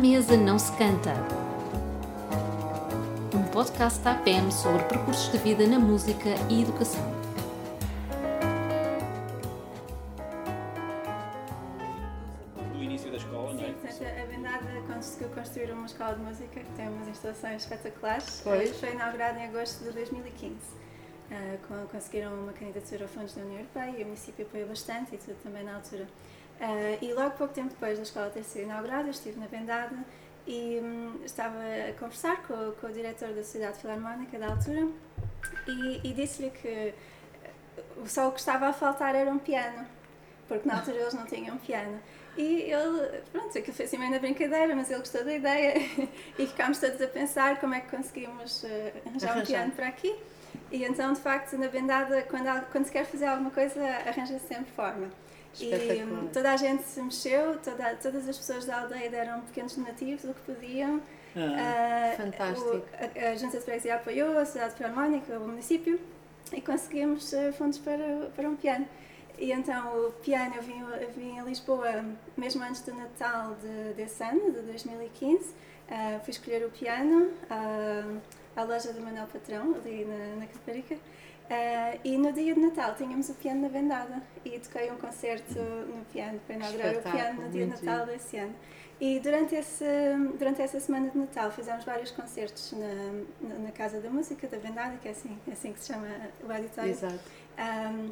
mesa não se canta. Um podcast da APM sobre percursos de vida na música e educação. Do início da escola, não é? Sim, portanto, a Vendada conseguiu construir uma escola de música que tem umas instalações espetaculares. Pois. Eh, Foi inaugurada em agosto de 2015. Eh, con- conseguiram uma candidatura a fundos da União Europeia e o município apoiou bastante e tudo também na altura. Eh, e logo pouco tempo depois da escola ter sido inaugurada, eu estive na Vendada e hum, estava a conversar com, o- com o diretor da Sociedade Filarmónica da altura e, e disse-lhe que eh, só o que estava a faltar era um piano, porque na altura eles não tinham piano. E ele, pronto, aquilo foi assim meio na brincadeira, mas ele gostou da ideia e ficámos todos a pensar como é que conseguimos eh, arranjar um piano para aqui. E então, de facto, na vendada, quando, quando se quer fazer alguma coisa, arranja -se sempre forma. E hum, toda a gente se mexeu, toda, todas as pessoas da aldeia deram pequenos donativos, o que podiam. Ah, Ah, Fantástico. o- a, a Junta de Freguesia apoiou, a Sociedade Filarmónica, o município, e conseguimos eh, fundos para, para um piano. E então o piano eu vim, eu vim a Lisboa mesmo antes do Natal de, desse ano, de 2015. Ah, fui escolher o piano ah, à loja do Manuel Patrão, ali na, na Caparica. Ah, e no dia de Natal tínhamos o piano na vendada e toquei um concerto no piano para inaugurar o piano no dia de muito Natal desse ano. E durante, esse, durante essa semana de Natal fizemos vários concertos na, na, na Casa da Música da Vendada, que é assim, é assim que se chama o auditório, Exato. ahm,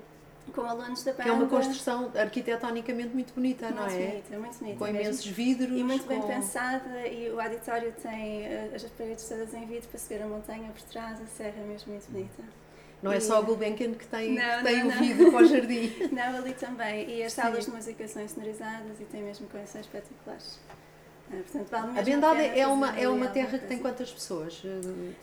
com alunos da banda. Que é uma construção arquitetonicamente muito bonita, não muito é? bonita, muito bonita Com mesmo. imensos vidros. E muito bem com- pensada, e o auditório tem eh, as paredes todas em vidro para se ver a montanha por trás, a serra é mesmo muito bonita. Não é só o Gulbenkian que tem, Não, que tem não, o vidro para o jardim. Não, ali também. E as Sim. salas de música são sonorizadas e tem mesmo condições espetaculares. Ah, portanto, vale A Bendada pena é uma, é uma terra que tem quantas pessoas?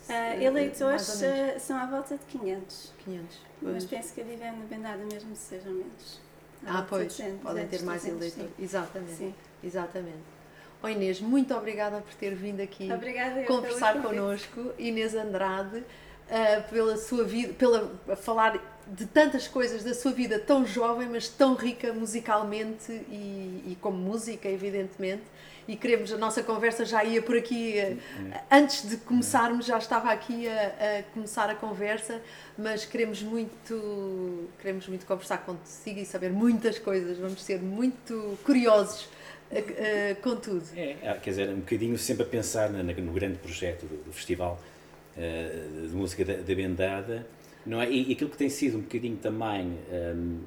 Eh, eleitores eh, são à volta de 500, 500. mas pois. penso que vivendo na Bendada mesmo sejam menos. À Ah, pois, 200, podem ter 200, mais 300, eleitores. Exatamente, Sim. exatamente. Ó Inês, muito obrigada por ter vindo aqui. Obrigada conversar connosco, Inês Andrade, ah, pela sua vida, pela a falar de tantas coisas da sua vida tão jovem, mas tão rica musicalmente e, e como música, evidentemente. E queremos, a nossa conversa já ia por aqui, ah, antes de começarmos, já estava aqui a, a começar a conversa, mas queremos muito, queremos muito conversar consigo e saber muitas coisas, vamos ser muito curiosos ah, com tudo. é, ah, quer dizer, um bocadinho sempre a pensar na- no grande projeto do, do Festival eh, de Música da, da Bendada, não é? E, aquilo que tem sido um bocadinho também hum,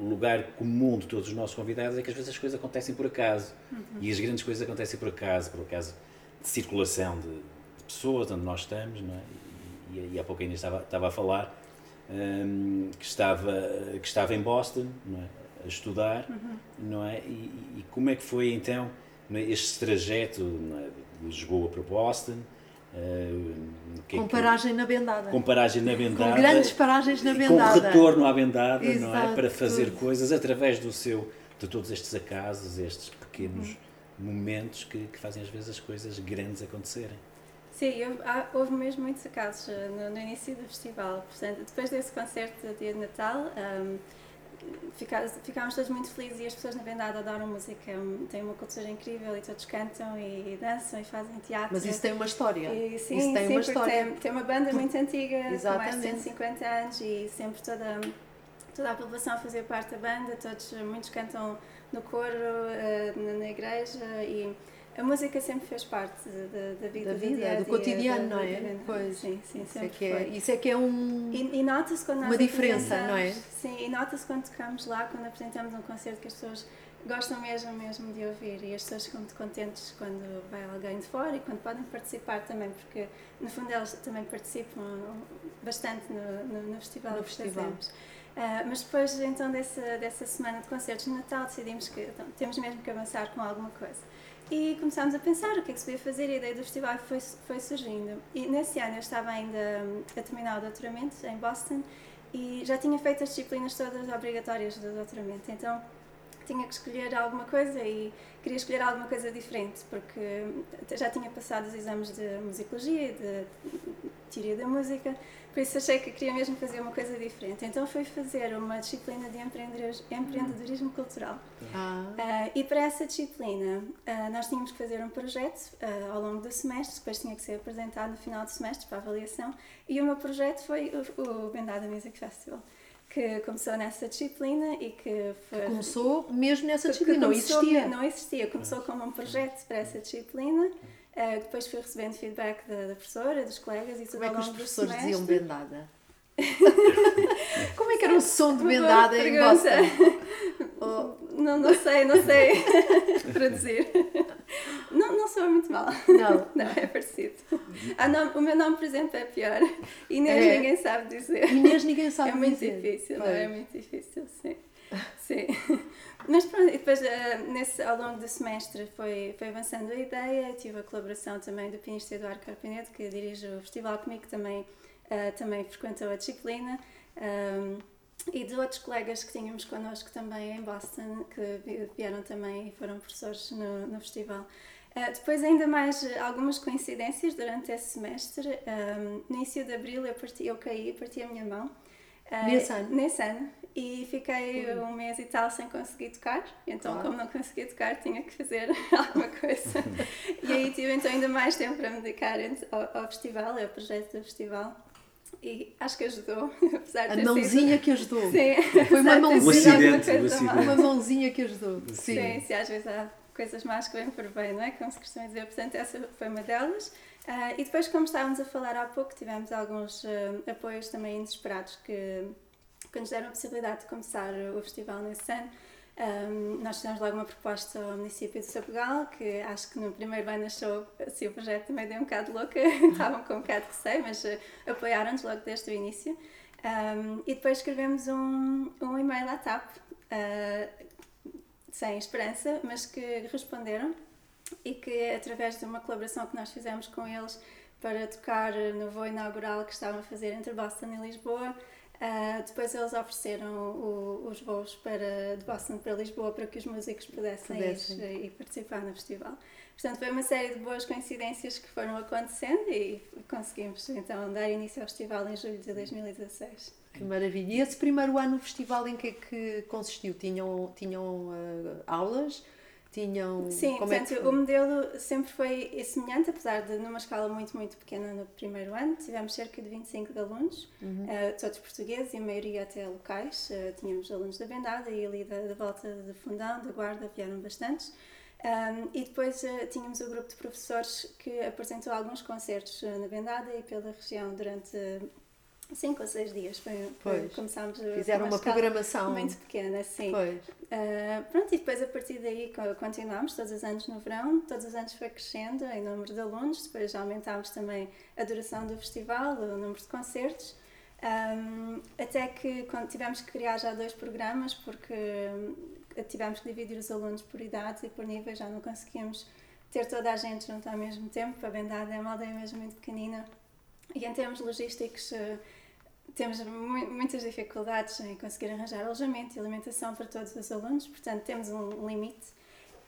o lugar comum de todos os nossos convidados é que às vezes as coisas acontecem por acaso. E as grandes coisas acontecem por acaso, por acaso de circulação de, de pessoas onde nós estamos, não é? E, e, há pouco ainda estava, estava a falar hum, que, estava, que estava em Boston, não é? A estudar, não é? E, e como é que foi então é? este trajeto é? de Lisboa para Boston? É Com que- paragem na bendada. com paragem na bendada. Com grandes paragens na Com bendada. retorno à bendada, não é? Exato, Para fazer tudo. coisas através do seu, de todos estes acasos, estes pequenos momentos que, que fazem às vezes as coisas grandes acontecerem. Sim, houve, há- houve mesmo muitos casos eh, no, no início do festival. Portanto, depois desse concerto de dia de Natal, fica- ficámos todos muito felizes e as pessoas na Vendada adoram música. Têm uma cultura incrível e todos cantam e dançam e fazem teatro. Mas isso tem uma história. E, sim, isso tem sim, uma história. Tem, tem uma banda muito antiga, com mais de Exatamente. 150 anos e sempre toda, toda a população fazia parte da banda, todos, muitos cantam no coro, eh, na, na igreja e a música sempre fez parte de- da vida, Da do vida, dia a do dia, cotidiano, da- não da é? vida. Pois. Sim, sim, Isso é, sempre que é, isso é que é um. E, e nota-se quando nós Uma diferença, não é? Sim, e nota-se quando tocamos lá, quando apresentamos um concerto que as pessoas gostam mesmo, mesmo de ouvir e as pessoas ficam muito contentes quando vai alguém de fora e quando podem participar também, porque no fundo eles também participam bastante no, no, no festival No que festival. fazemos. Ah, mas depois então dessa, dessa semana de concertos de Natal decidimos que então, temos mesmo que avançar com alguma coisa. E começámos a pensar o que é que se podia fazer e a ideia do festival foi, foi surgindo. E nesse ano eu estava ainda hum, a terminar o doutoramento em Boston e já tinha feito as disciplinas todas obrigatórias do doutoramento. Então tinha que escolher alguma coisa e queria escolher alguma coisa diferente porque hum, já tinha passado os exames de musicologia de teoria da música, por isso achei que queria mesmo fazer uma coisa diferente. Então fui fazer uma disciplina de empreendedorismo cultural. Ah. Uh, e para essa disciplina uh, nós tínhamos que fazer um projeto uh, ao longo do semestre, depois tinha que ser apresentado no final do semestre para avaliação. E o meu projeto foi o, o Bendada Music Festival que começou nessa disciplina e que foi... Começou mesmo nessa disciplina, não existia? Não existia, começou como um projeto para essa disciplina, uh, depois fui recebendo feedback da, da, professora, dos colegas e tudo Como é que os professores diziam bendada? Como é que era o som de bendada em Boston? Oh. Não, não sei, não sei traduzir. Não, não sou muito mal. Não. Não, é parecido. Ah, não, o meu nome, por exemplo, é pior. Inês é. ninguém sabe dizer. Inês ninguém sabe é muito dizer. difícil, não, é muito difícil, sim. Sim. Mas pronto, e depois uh, nesse, ao longo do semestre foi, foi avançando a ideia, tive a colaboração também do pianista Eduardo Carpenedo, que dirige o festival comigo, que também, uh, também frequentou a disciplina. Um, e de outros colegas que tínhamos connosco também em Boston, que vieram também e foram professores no, no festival. Uh, depois, ainda mais algumas coincidências durante esse semestre. Um, no início de abril eu, parti, eu caí, parti a minha mão. Uh, nesse ano? Nesse ano. E fiquei um mês e tal sem conseguir tocar. Então, como não conseguia tocar, tinha que fazer alguma coisa. e aí tive então ainda mais tempo para me dedicar ao, ao festival, ao projeto do festival. E acho que ajudou, apesar de A mãozinha sido... que ajudou. Sim. Foi uma mãozinha, acidente, uma mãozinha que ajudou. Sim. sim, sim, às vezes há coisas más que vêm por bem, não é? Como se costuma dizer. Portanto, essa foi uma delas. Uh, e depois, como estávamos a falar há pouco, tivemos alguns uh, apoios também inesperados que, que nos deram a possibilidade de começar o festival nesse ano. Um, nós fizemos logo uma proposta ao município de Sabugal, que acho que no primeiro ano achou assim, o projeto também deu um bocado louca, estavam com um bocado de receio, mas uh, apoiaram-nos logo desde o início. Um, e depois escrevemos um, um e-mail à TAP, uh, sem esperança, mas que responderam e que através de uma colaboração que nós fizemos com eles para tocar no voo inaugural que estavam a fazer entre Boston e Lisboa, Uh, depois eles ofereceram o, os voos para, de Boston para Lisboa para que os músicos pudessem, pudessem. ir e participar no festival. Portanto, foi uma série de boas coincidências que foram acontecendo e conseguimos então dar início ao festival em julho de 2016. Que maravilha! E esse primeiro ano no festival em que é que consistiu? Tinham, tinham uh, aulas? Tinham. Sim, como portanto, é o modelo sempre foi semelhante, apesar de numa escala muito, muito pequena no primeiro ano. Tivemos cerca de 25 de alunos, uhum. uh, todos portugueses e a maioria até locais. Uh, tínhamos alunos da Bendada e ali da, da volta de Fundão, da Guarda, vieram bastantes. Um, e depois uh, tínhamos o grupo de professores que apresentou alguns concertos na Bendada e pela região durante cinco ou seis dias. Foi, foi começámos Fizeram uma, uma programação muito pequena, sim. Uh, pronto, e depois a partir daí continuámos todos os anos no verão, todos os anos foi crescendo em número de alunos, depois aumentámos também a duração do festival, o número de concertos. Um, até que quando tivemos que criar já dois programas, porque tivemos que dividir os alunos por idades e por níveis, já não conseguíamos ter toda a gente junto ao mesmo tempo. A Bendada é uma aldeia mesmo muito pequenina e em termos logísticos uh, temos muitas dificuldades em conseguir arranjar alojamento e alimentação para todos os alunos, portanto temos um limite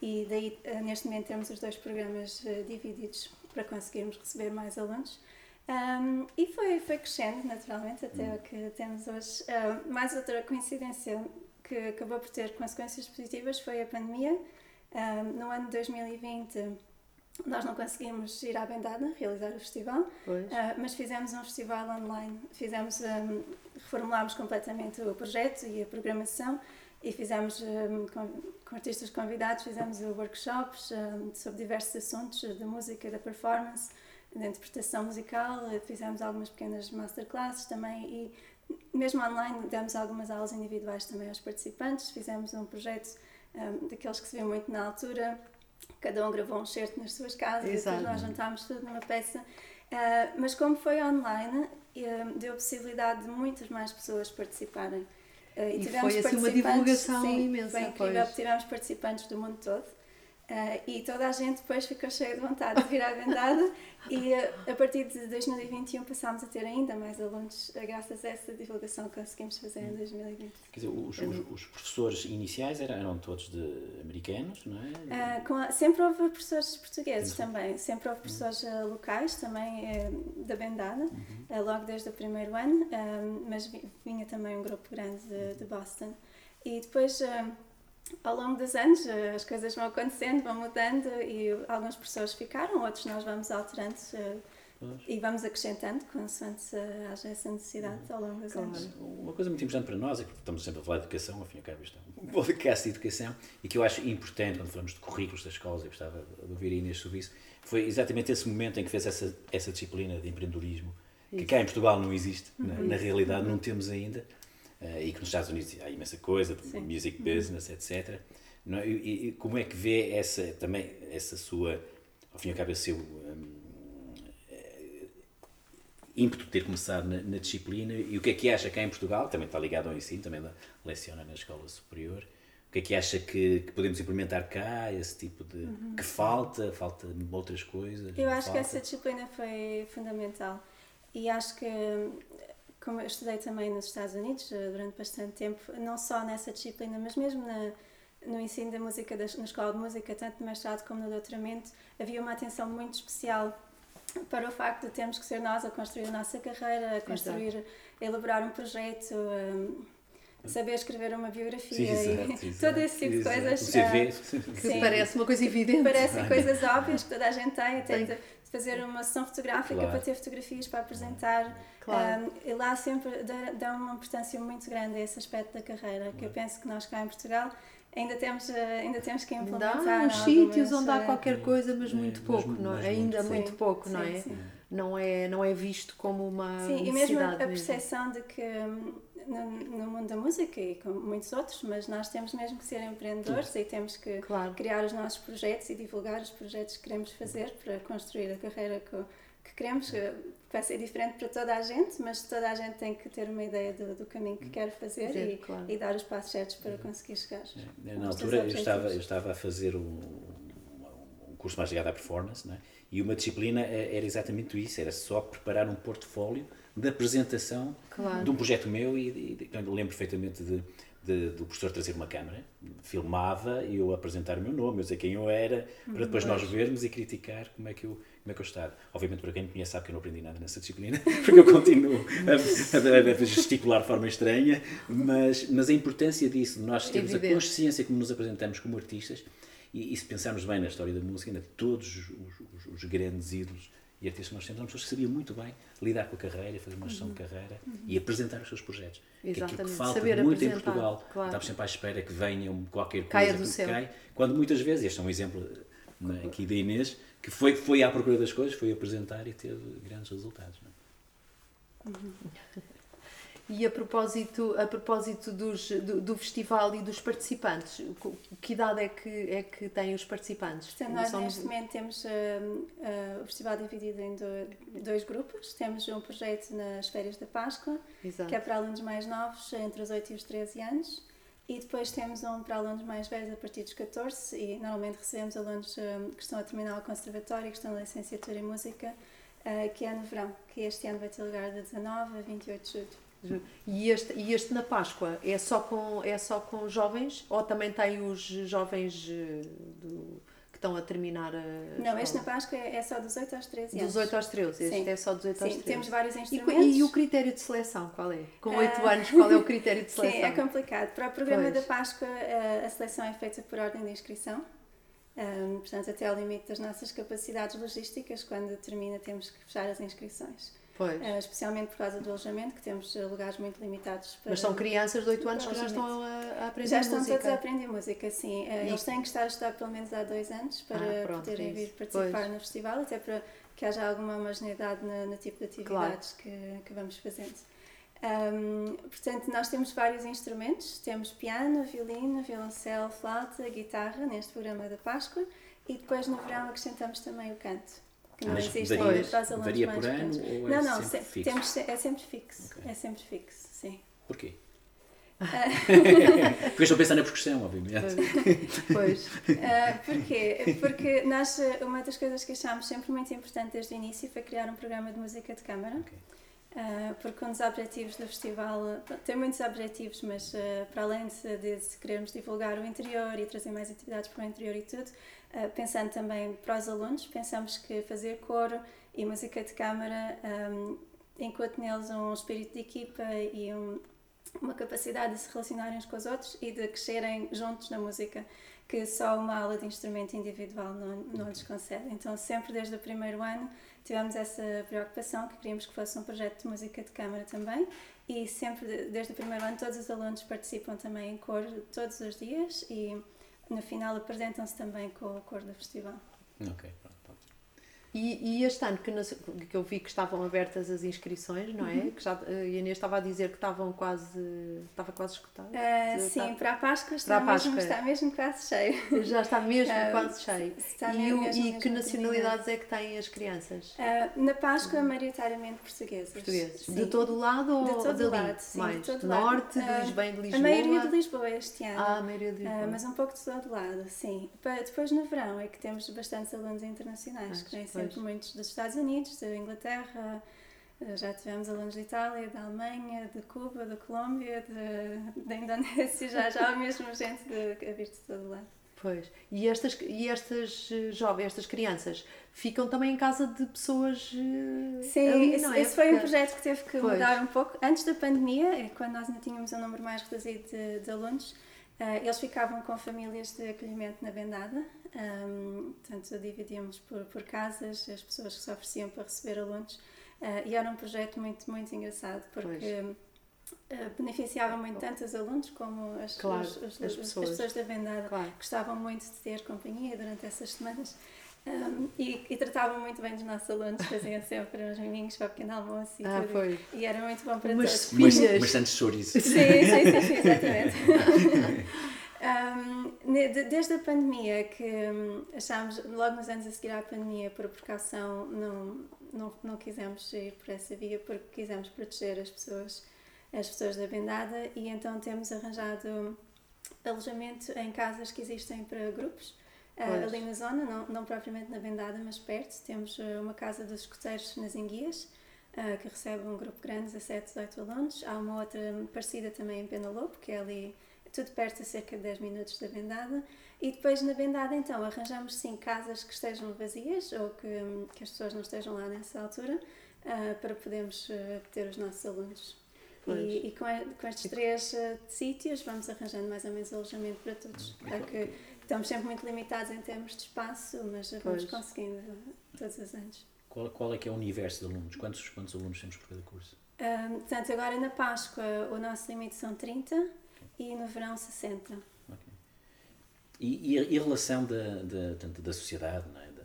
e daí eh, neste momento temos os dois programas eh, divididos para conseguirmos receber mais alunos. Um, e foi, foi crescendo naturalmente até hum. o que temos hoje. Mais outra coincidência que acabou por ter consequências positivas foi a pandemia. Um, no ano de 2020 nós não conseguimos ir à Bendada realizar o festival, uh, mas fizemos um festival online. Fizemos, um, reformulámos completamente o projeto e a programação e fizemos um, com, com, artistas convidados, fizemos workshops um, sobre diversos assuntos da música, da performance, da interpretação musical, fizemos algumas pequenas masterclasses também e mesmo online demos algumas aulas individuais também aos participantes, fizemos um projeto daqueles que se vê muito na altura, cada um gravou um certo nas suas casas Exato. depois nós juntámos tudo numa peça. Uh, mas como foi online, uh, deu a possibilidade de muitas mais pessoas participarem. Uh, e, e foi assim uma divulgação sim, imensa. Foi incrível, pois. tivemos participantes do mundo todo. Uh, e toda a gente depois ficou cheia de vontade de vir à vendada e uh, a partir de 2021 passámos a ter ainda mais alunos uh, graças a essa divulgação que conseguimos fazer em 2020. Quer dizer, os, os, os professores iniciais eram, eram, todos de americanos, não é? A, sempre houve professores portugueses também, sempre houve professores locais também da vendada, uhum. logo desde o primeiro ano, mas vinha também um grupo grande de, de Boston. E depois ao longo dos anos eh, as coisas vão acontecendo, vão mudando e alguns professores ficaram, outros nós vamos alterando uh, e vamos acrescentando consoante uh, haja essa necessidade ao longo dos claro. anos. Uma coisa muito importante para nós é que estamos sempre a falar de educação, fim e ao cabo isto é um podcast de educação e que eu acho importante quando falamos de currículos das escolas, eu gostava de ouvir a Inês sobre isso, foi exatamente esse momento em que fez essa, essa disciplina de empreendedorismo, que cá em Portugal não existe, uhum. na, na, realidade uhum. não temos ainda, uh, e que nos Estados Unidos há imensa coisa, Sim. music uhum. business, etc. Não, é? e, e, como é que vê essa, também essa sua, ao fim e ao cabo, esse seu um, eh, ímpeto de ter começado na, na, disciplina e o que é que acha cá em Portugal, também está ligado ao ensino, também leciona na escola superior, o que é que acha que, que podemos implementar cá, esse tipo de... Uhum. que falta, falta outras coisas? Eu acho falta? que essa disciplina foi fundamental e acho que como eu estudei também nos Estados Unidos eh, durante bastante tempo, não só nessa disciplina, mas mesmo na, no ensino da música, da, na escola de música, tanto no mestrado como no doutoramento, havia uma atenção muito especial para o facto de termos que ser nós a construir a nossa carreira, a construir, Exato. a elaborar um projeto, a saber escrever uma biografia sim, exato, e exato, todo esse tipo de coisas. CV. Que sim, parece uma coisa evidente. Parecem coisas óbvias que toda a gente tem, até tem fazer uma sessão fotográfica claro. para ter fotografias para apresentar. Claro. Um, e lá sempre dá, uma importância muito grande a esse aspecto da carreira, que eu penso que nós cá em Portugal ainda temos, eh, ainda temos que implementar. Há uns sítios onde há eh, qualquer coisa, mas muito pouco, não é? Ainda muito, pouco, não é? Não é? Não é visto como uma. Sim, e mesmo a percepção de que hum, no, no, mundo da música e com muitos outros, mas nós temos mesmo que ser empreendedores e temos que claro. criar os nossos projetos e divulgar os projetos que queremos fazer para construir a carreira que, que queremos, que vai ser diferente para toda a gente, mas toda a gente tem que ter uma ideia do, do caminho que quer fazer e, claro. e, dar os passos certos para conseguir chegar. É, na altura eu estava, eu estava a fazer um, um curso mais ligado à performance, não é? E uma disciplina eh, era exatamente isso, era só preparar um portfólio de apresentação claro. de um projeto meu e, e, eu lembro perfeitamente de, de, do professor trazer uma câmera, filmava e eu apresentar o meu nome, eu dizer quem eu era, para depois nós vermos e criticar como é que eu, como é que eu estava. Obviamente, para quem me conhece, sabe que eu não aprendi nada nessa disciplina, porque eu continuo a, a, a gesticular de forma estranha, mas, mas a importância disso, nós temos Evidente. a consciência como nos apresentamos como artistas, e, e, se pensarmos bem na história da música, ainda todos os, os, os grandes ídolos e artistas que nós temos, são pessoas que sabiam muito bem lidar com a carreira, fazer uma gestão uhum. de carreira uhum. e apresentar os seus projetos. Exatamente. Que é que falta Saber muito em Portugal. Claro. Estamos sempre à espera que venham qualquer coisa Caia do céu. cai, quando muitas vezes, este é um exemplo né, aqui da Inês, que foi, foi à procura das coisas, foi apresentar e teve grandes resultados. Não é? uhum. E a propósito, a propósito dos, do, do, festival e dos participantes, que idade é que, é que têm os participantes? Portanto, nós neste momento temos uh, uh, o festival dividido em do, dois grupos. Temos um projeto nas férias da Páscoa, Exato. que é para alunos mais novos, entre os 8 e os 13 anos. E depois temos um para alunos mais velhos, a partir dos 14, e normalmente recebemos alunos um, que estão a terminar o conservatório, que estão na licenciatura em música, uh, que é no verão, que este ano vai ter lugar de 19 a 28 de julho. E este, e este na Páscoa é só, com, é só com jovens ou também tem os jovens eh, do, que estão a terminar a. Não, este na Páscoa é, é só dos 8 aos 13 anos. Dos 8 aos 13, este Sim. é só dos 8 aos 13. Sim, temos vários instrumentos. E, e, o critério de seleção, qual é? Com 8 uh, ah, anos, qual é o critério de seleção? Sim, é complicado. Para o programa pois. da Páscoa, a seleção é feita por ordem de inscrição. Um, portanto, até ao limite das nossas capacidades logísticas, quando termina, temos que fechar as inscrições. Uh, especialmente por causa do alojamento, que temos eh, lugares muito limitados. Para, Mas são crianças de 8 anos que já estão a, aprender música? Já estão todos a aprender música, sim. Uh, eles têm que estar a estudar pelo menos há dois anos para ah, pronto, poderem é vir participar pois. no festival, até para que haja alguma homogeneidade no, no tipo de atividades claro. que, que vamos fazendo. Um, portanto, nós temos vários instrumentos: temos piano, violino, violoncelo, flauta, guitarra neste programa da Páscoa e depois no verão acrescentamos também o canto que não existe ainda para os alunos varia mais por ano ou é não, não, sempre fixo? Temos, é sempre fixo. Okay. É sempre fixo, sim. Porquê? Porque estou a pensar na percussão, obviamente. Pois. Uh, porquê? Porque nós, uma das coisas que achámos sempre muito importante desde o início foi criar um programa de música de câmara. Ok. Uh, porque um dos objetivos do festival tem muitos objetivos, mas uh, para além de, de, querermos divulgar o interior e trazer mais atividades para o interior e tudo, pensando também para os alunos, pensamos que fazer coro e música de câmara um, enquanto neles um espírito de equipa e um, uma capacidade de se relacionarem uns com os outros e de crescerem juntos na música, que só uma aula de instrumento individual não, não lhes concede. Então, sempre desde o primeiro ano tivemos essa preocupação, que queríamos que fosse um projeto de música de câmara também, e sempre de- desde o primeiro ano todos os alunos participam também em coro todos os dias e no final apresentam-se também com o coro do festival. Ok, pronto. E, e este ano que, nas- que eu vi que estavam abertas as inscrições, não é? Uhum. Que já, a Inês estava a dizer que estavam quase. estava quase escutado. Ah, Já sim, está- para a Páscoa está, a Páscoa. Mesmo, está mesmo quase cheio. Já está mesmo Ah, quase cheio. está e mesmo, mesmo, e que nacionalidades é que têm as crianças? Ah, na Páscoa, maioritariamente portugueses. Portugueses. Sim. De todo o lado ou De todo dali? lado, sim, Mais? de todo de o lado. norte, de Lisboa, bem de A maioria de Lisboa este ano. Ah, a maioria de Lisboa. mas um pouco de todo lado, sim. Depois no verão é que temos bastantes alunos internacionais, Ah, que vêm pois. sempre muitos dos Estados Unidos, da Inglaterra, eh, já tivemos alunos de Itália, da Alemanha, de Cuba, da Colômbia, de, da Indonésia, já, já há mesmo gente a vir de todo lado. Pois. E estas, e estas eh, jovens, estas crianças, ficam também em casa de pessoas eh, Sim, ali, esse, é? esse foi um projeto que teve que Pois. mudar um pouco. Antes da pandemia, eh, quando nós ainda tínhamos um número mais reduzido de, de alunos, eles ficavam com famílias de acolhimento na vendada. Um, portanto, dividíamos por, por casas as pessoas que se ofereciam para receber alunos. eh, e era um projeto muito, muito engraçado, porque eh, beneficiava muito tanto os alunos como as, Claro, os- os- as as pessoas. pessoas da vendada Claro. gostavam muito de ter companhia durante essas semanas um, e, e tratavam muito bem dos nossos alunos, faziam sempre uns miminhos para o pequeno almoço e Ah, tudo. foi. E era muito bom para Umas todos. Umas, umas. Sim, sim, sim, sim, exatamente. Um, desde a pandemia, que hum, achámos, logo nos anos a seguir à pandemia, por precaução, não, não, não quisemos ir por essa via porque quisemos proteger as pessoas, as pessoas da vendada e então temos arranjado alojamento em casas que existem para grupos. ah, Pois. ali na zona, não, não propriamente na vendada, mas perto. Temos ah, uma casa dos escoteiros nas Enguias, ah, que recebe um grupo grande, 17, 18 alunos. Há uma outra parecida também em Penalopo, que é ali tudo perto, a cerca de 10 minutos da vendada. E depois na vendada, então, arranjamos sim casas que estejam vazias ou que, que as pessoas não estejam lá nessa altura, ah, para podermos ah, ter os nossos alunos. E, e com, a- com estes três ah, sítios vamos arranjando mais ou menos alojamento para todos. Claro que estamos sempre muito limitados em termos de espaço, mas vamos Pois. conseguindo todos os anos. Qual, qual é que é o universo de alunos? Quantos, quantos alunos temos por cada curso? Ahm, portanto, agora na Páscoa o nosso limite são 30 e no verão 60. E, e a, e a relação da, da, tanto da sociedade, não é? da,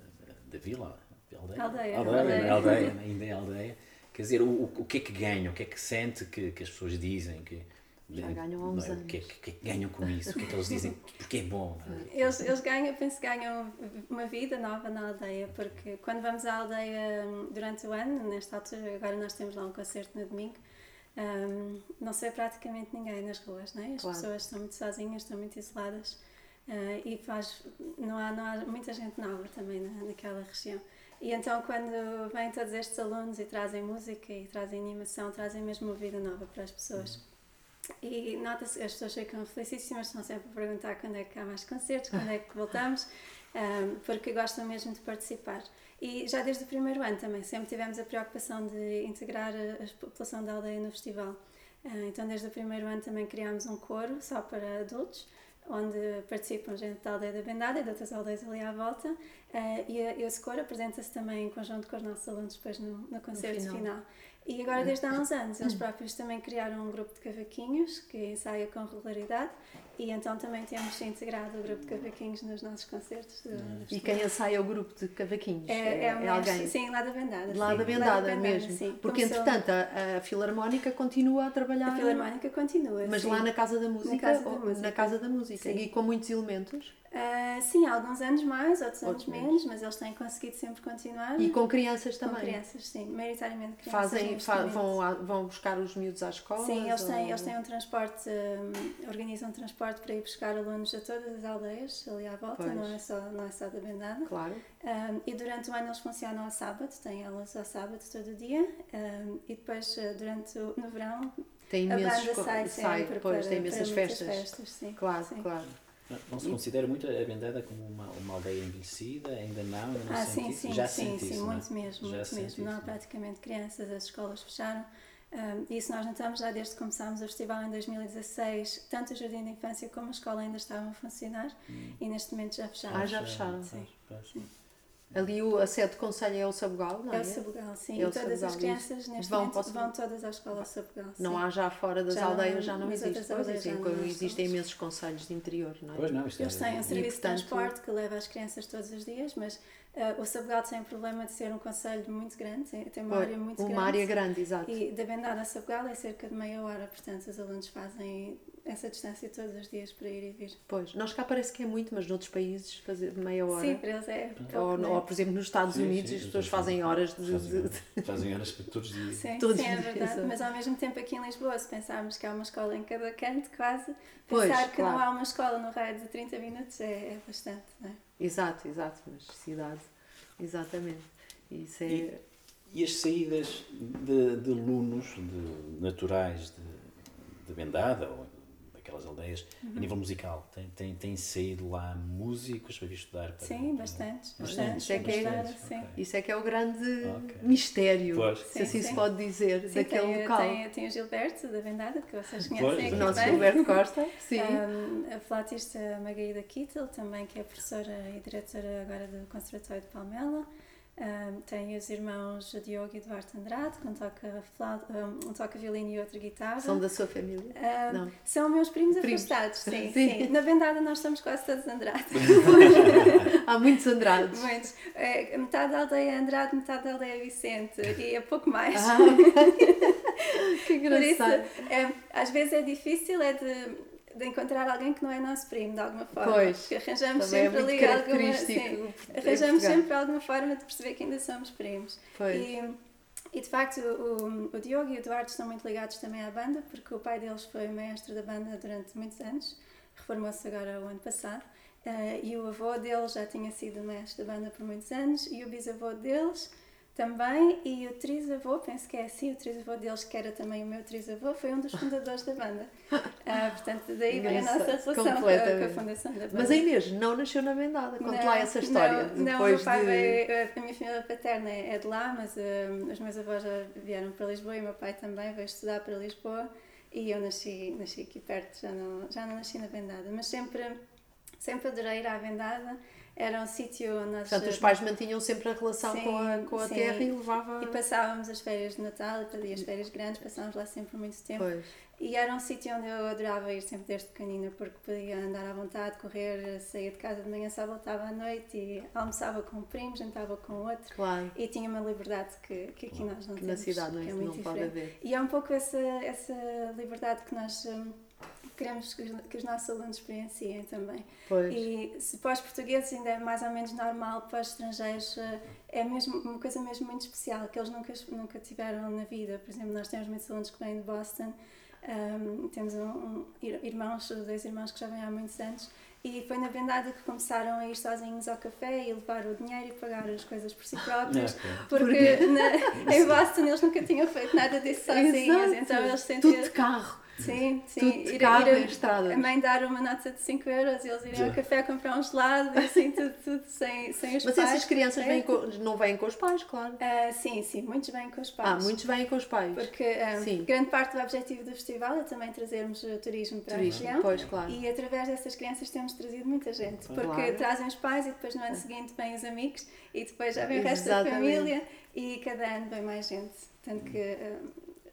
da, vila, da aldeia, Aldeia, aldeia, aldeia. não é? aldeia, não é? ainda é aldeia. Quer dizer, o, o, o que é que ganham, o que é que sente que, que as pessoas dizem? Que, Já ganham há não uns é? O que, é, anos. que, o que é que ganham com isso? O que é que eles dizem? Porque é bom. não é? Eles, eles ganham, penso que ganham uma vida nova na aldeia, porque quando vamos à aldeia hum, durante o ano, nesta altura, agora nós temos lá um concerto no domingo, hum, não se vê praticamente ninguém nas ruas, não é? As Claro. pessoas estão muito sozinhas, estão muito isoladas ah, e faz, não, há, não há muita gente nova também na, naquela região. E então quando vêm todos estes alunos e trazem música e trazem animação, trazem mesmo uma vida nova para as pessoas. E nota-se, as pessoas ficam felicíssimas, estão sempre a perguntar quando é que há mais concertos, quando é que voltamos, ahm, porque gostam mesmo de participar. E já desde o primeiro ano também, sempre tivemos a preocupação de integrar a, população da aldeia no festival. Ah, então, desde o primeiro ano também criámos um coro só para adultos, onde participam gente da aldeia da Vendada e de outras aldeias ali à volta. Ah, e esse coro apresenta-se também em conjunto com os nossos alunos depois no, no concerto final. final. E agora, desde há uns anos, eles próprios também criaram um grupo de cavaquinhos que ensaia com regularidade e então também temos integrado o grupo de cavaquinhos nos nossos concertos. do- do E quem ensaia o grupo de cavaquinhos? é, é, um mestre- alguém? Sim, lá da Vendada. Lá sim. da vendada mesmo. sim. Porque, Começou- entretanto, a, a Filarmónica continua a trabalhar. A Filarmónica continua. Mas sim. lá na Casa da Música? Casa da Música. Na Casa da Música. E com muitos elementos? Ah, sim, há alguns anos mais, outros anos Outros menos, mas eles têm conseguido sempre continuar. E com crianças Com também. crianças, sim, maioritariamente crianças. Fazem, fa- vão, a- vão buscar os miúdos à escola? Sim, eles têm, eles têm um transporte, hum, organizam um transporte para ir buscar alunos a todas as aldeias ali à volta, Pois. não é, só, não é só da Bendada. Claro. Um, e durante o ano eles funcionam ao sábado, têm aulas ao sábado todo dia. um, e depois, uh, durante o, no verão, Tem a banda sai sempre pois, para, tem imensas festas. festas. sim, Claro, sim. claro. Não, não se considera muito a Bendada como uma, uma aldeia envelhecida? Ainda não? Ainda não Ah, sim, sim, Já sim, sente sim, isso, é? muito mesmo, Já muito mesmo. Não há isso, não é? praticamente crianças, as escolas fecharam. Um, isso nós notamos já desde que começámos o festival em 2016. Tanto o Jardim de Infância como a escola ainda estavam a funcionar e neste momento já fecharam. Ah, já fecharam. Sim. Ali o, a sede do Conselho é o Sabugal, não é? É o Sabugal, sim. É o e todas as Sabugal, crianças isso. neste Vão momento vão todas à escola Sabugal. Não sim. há já fora das Já não- aldeias, já não existe. Pois, assim, já não como há existem imensos conselhos de interior, não é? Pois não, isto Eles é, têm um serviço portanto- de transporte que leva as crianças todos os dias, mas ah, o Sabugal tem o problema de ser um conselho muito grande, tem, uma área muito uma grande. área grande, exato. E da Bendada a Sabugal é cerca de meia hora, portanto os alunos fazem essa distância todos os dias para ir e vir. Pois, nós cá parece que é muito, mas noutros países fazer meia hora. Sim, para eles é pouco, ou, né? ou, por exemplo, nos Estados Sim, Unidos sim, as pessoas fazem horas de. Fazem, de- fazem horas para todos os dias. Sim, todos sim, é verdade. Mas ao mesmo tempo aqui em Lisboa, se pensarmos que há uma escola em cada canto, quase, Pois, pensar que claro. não há uma escola no raio de 30 minutos é, é bastante, não é? Exato, exato, mas cidade, exatamente. Isso é. E- E as saídas de, de alunos de, naturais de, de Bendada ou daquelas aldeias Uhum. a nível musical? Tem, tem, tem saído lá músicos para vir estudar? Para, Sim, bastantes. Isso é que é- Bastante. Isso é que é o grande Ok. mistério, Pois. se Sim, assim se sim. pode dizer, Sim, daquele tem, local. Tem, tem o Gilberto da Vendada, que vocês Pois, conhecem o aqui nosso bem. Gilberto Costa, sim. Um, a flautista Margarida Kittel, também, que é professora e diretora agora do Conservatório de Palmela. Um, tem os irmãos Diogo e Eduardo Andrade, que um toca, flauta, um, um toca violino e outro guitarra. São da sua família? Um, Não. são meus primos, Primos. afastados, sim, Sim. sim. Na Vendada nós somos quase todos Andrade. Há muitos Andrades. Muitos. É, metade da aldeia é Andrade, metade da aldeia é Vicente e é pouco mais. Ah, que Por isso, engraçado. é, às vezes é difícil é de, de encontrar alguém que não é nosso primo, de alguma forma. Pois, Porque arranjamos é sempre muito ali alguma. Sim, arranjamos sempre alguma forma de perceber que ainda somos primos. Pois. E, e de facto, o, o Diogo e o Eduardo estão muito ligados também à banda, porque o pai deles foi mestre da banda durante muitos anos, reformou-se agora o ano passado. eh, e o avô deles já tinha sido mestre da banda por muitos anos, e o bisavô deles também, e o trisavô, penso que é assim, o trisavô deles, que era também o meu trisavô, foi um dos fundadores da banda. Ah, portanto, daí vem a nossa relação com a, com a fundação da banda. Mas a Inês não nasceu na Vendada. Conte Não, lá essa história. Não, não, meu pai de... veio, a minha família paterna é de lá, mas hum, os meus avós já vieram para Lisboa e o meu pai também veio estudar para Lisboa e eu nasci, nasci aqui perto, já não, já não nasci na Vendada, mas sempre, sempre adorei ir à Vendada, era um sítio onde nós... Portanto, os pais mantinham sempre a relação Sim, com a, com a sim. terra e levava... E passávamos as férias de Natal e as férias grandes, passávamos lá sempre muito tempo. Pois. E era um sítio onde eu adorava ir sempre desde pequenina, porque podia andar à vontade, correr, saía de casa de manhã, só voltava à noite e almoçava com um primo, jantava com outro. Claro. E tinha uma liberdade que, que aqui nós não Que na temos. cidade não, é, é não muito pode diferente. haver. E é um pouco essa, essa liberdade que nós hum, queremos que os, que os nossos alunos experienciem também. Pois. E se para os portugueses ainda é mais ou menos normal, para os estrangeiros eh, é mesmo uma coisa mesmo muito especial, que eles nunca, nunca tiveram na vida. Por exemplo, nós temos muitos alunos que vêm de Boston, um, temos um, um, ir- irmãos, dois irmãos que já vêm há muitos anos, e foi na vendada que começaram a ir sozinhos ao café e levar o dinheiro e pagar as coisas por si próprios. Ok. Porque na- em Boston eles nunca tinham feito nada disso sozinhos, Exato. então eles Tudo sentiam. de carro. Sim, sim. Tudo de ir- carro ir a- em estradas. A mãe dar uma nota de 5 euros e eles irem ao café comprar um gelado e assim tudo, tudo sem, sem os Mas pais. essas crianças É. vêm com- não vêm com os pais, claro. Ah, sim, sim, muitos vêm com os pais. Ah, muitos vêm com os pais. Porque ah, Sim. grande parte do objetivo do festival é também trazermos uh, turismo para Turismo, a região. pois, claro. E através dessas crianças temos trazido muita gente. Porque Claro. trazem os pais e depois no ano seguinte vêm os amigos e depois já vem o resto da família e cada ano vem mais gente. Tanto que ah,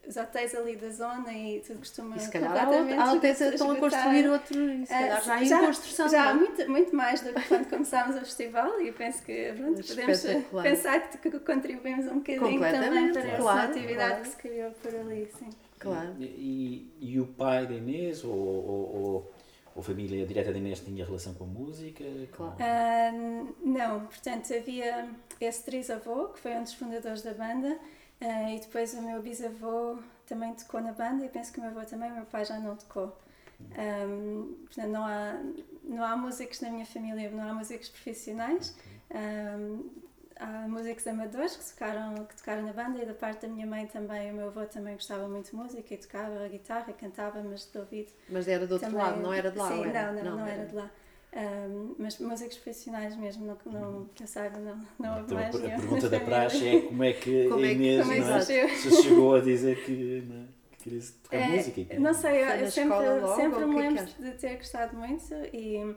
os hotéis ali da zona e tudo costuma E se calhar há, completamente outra- há hotéis estão a construir outro, e se calhar Ah, já em construção. Já há é? muito, muito mais do que quando começámos o festival e eu penso que pronto, podemos Espetacular. pensar que, que contribuímos um bocadinho também para essa claro, atividade claro. que se criou por ali. Sim. Claro. E, e o pai da Inês ou, ou, ou, ou família direta da Inês tinha relação com a música? Claro. Uh, não, portanto havia esse trisavô, que foi um dos fundadores da banda, uh, e depois o meu bisavô também tocou na banda, e penso que o meu avô também, o meu pai já não tocou. Um, portanto, não há, não há músicos na minha família, não há músicos profissionais. Um, há músicos amadores que tocaram, que tocaram na banda e da parte da minha mãe também, o meu avô também gostava muito de música e tocava guitarra e cantava, mas de ouvido. Mas era do outro também, lado, não era de lá? Sim, era? Não, não, não, não, era de lá. Um, mas músicos profissionais mesmo, não, não, que eu saiba, não, não houve então, mais a, nenhum. pergunta da praxe é como é que Como a é que- Inês como é que é, se chegou a dizer que, não é, que queria tocar É, música. Não sei, eu, eu sempre, sempre me que é que lembro de ter gostado muito e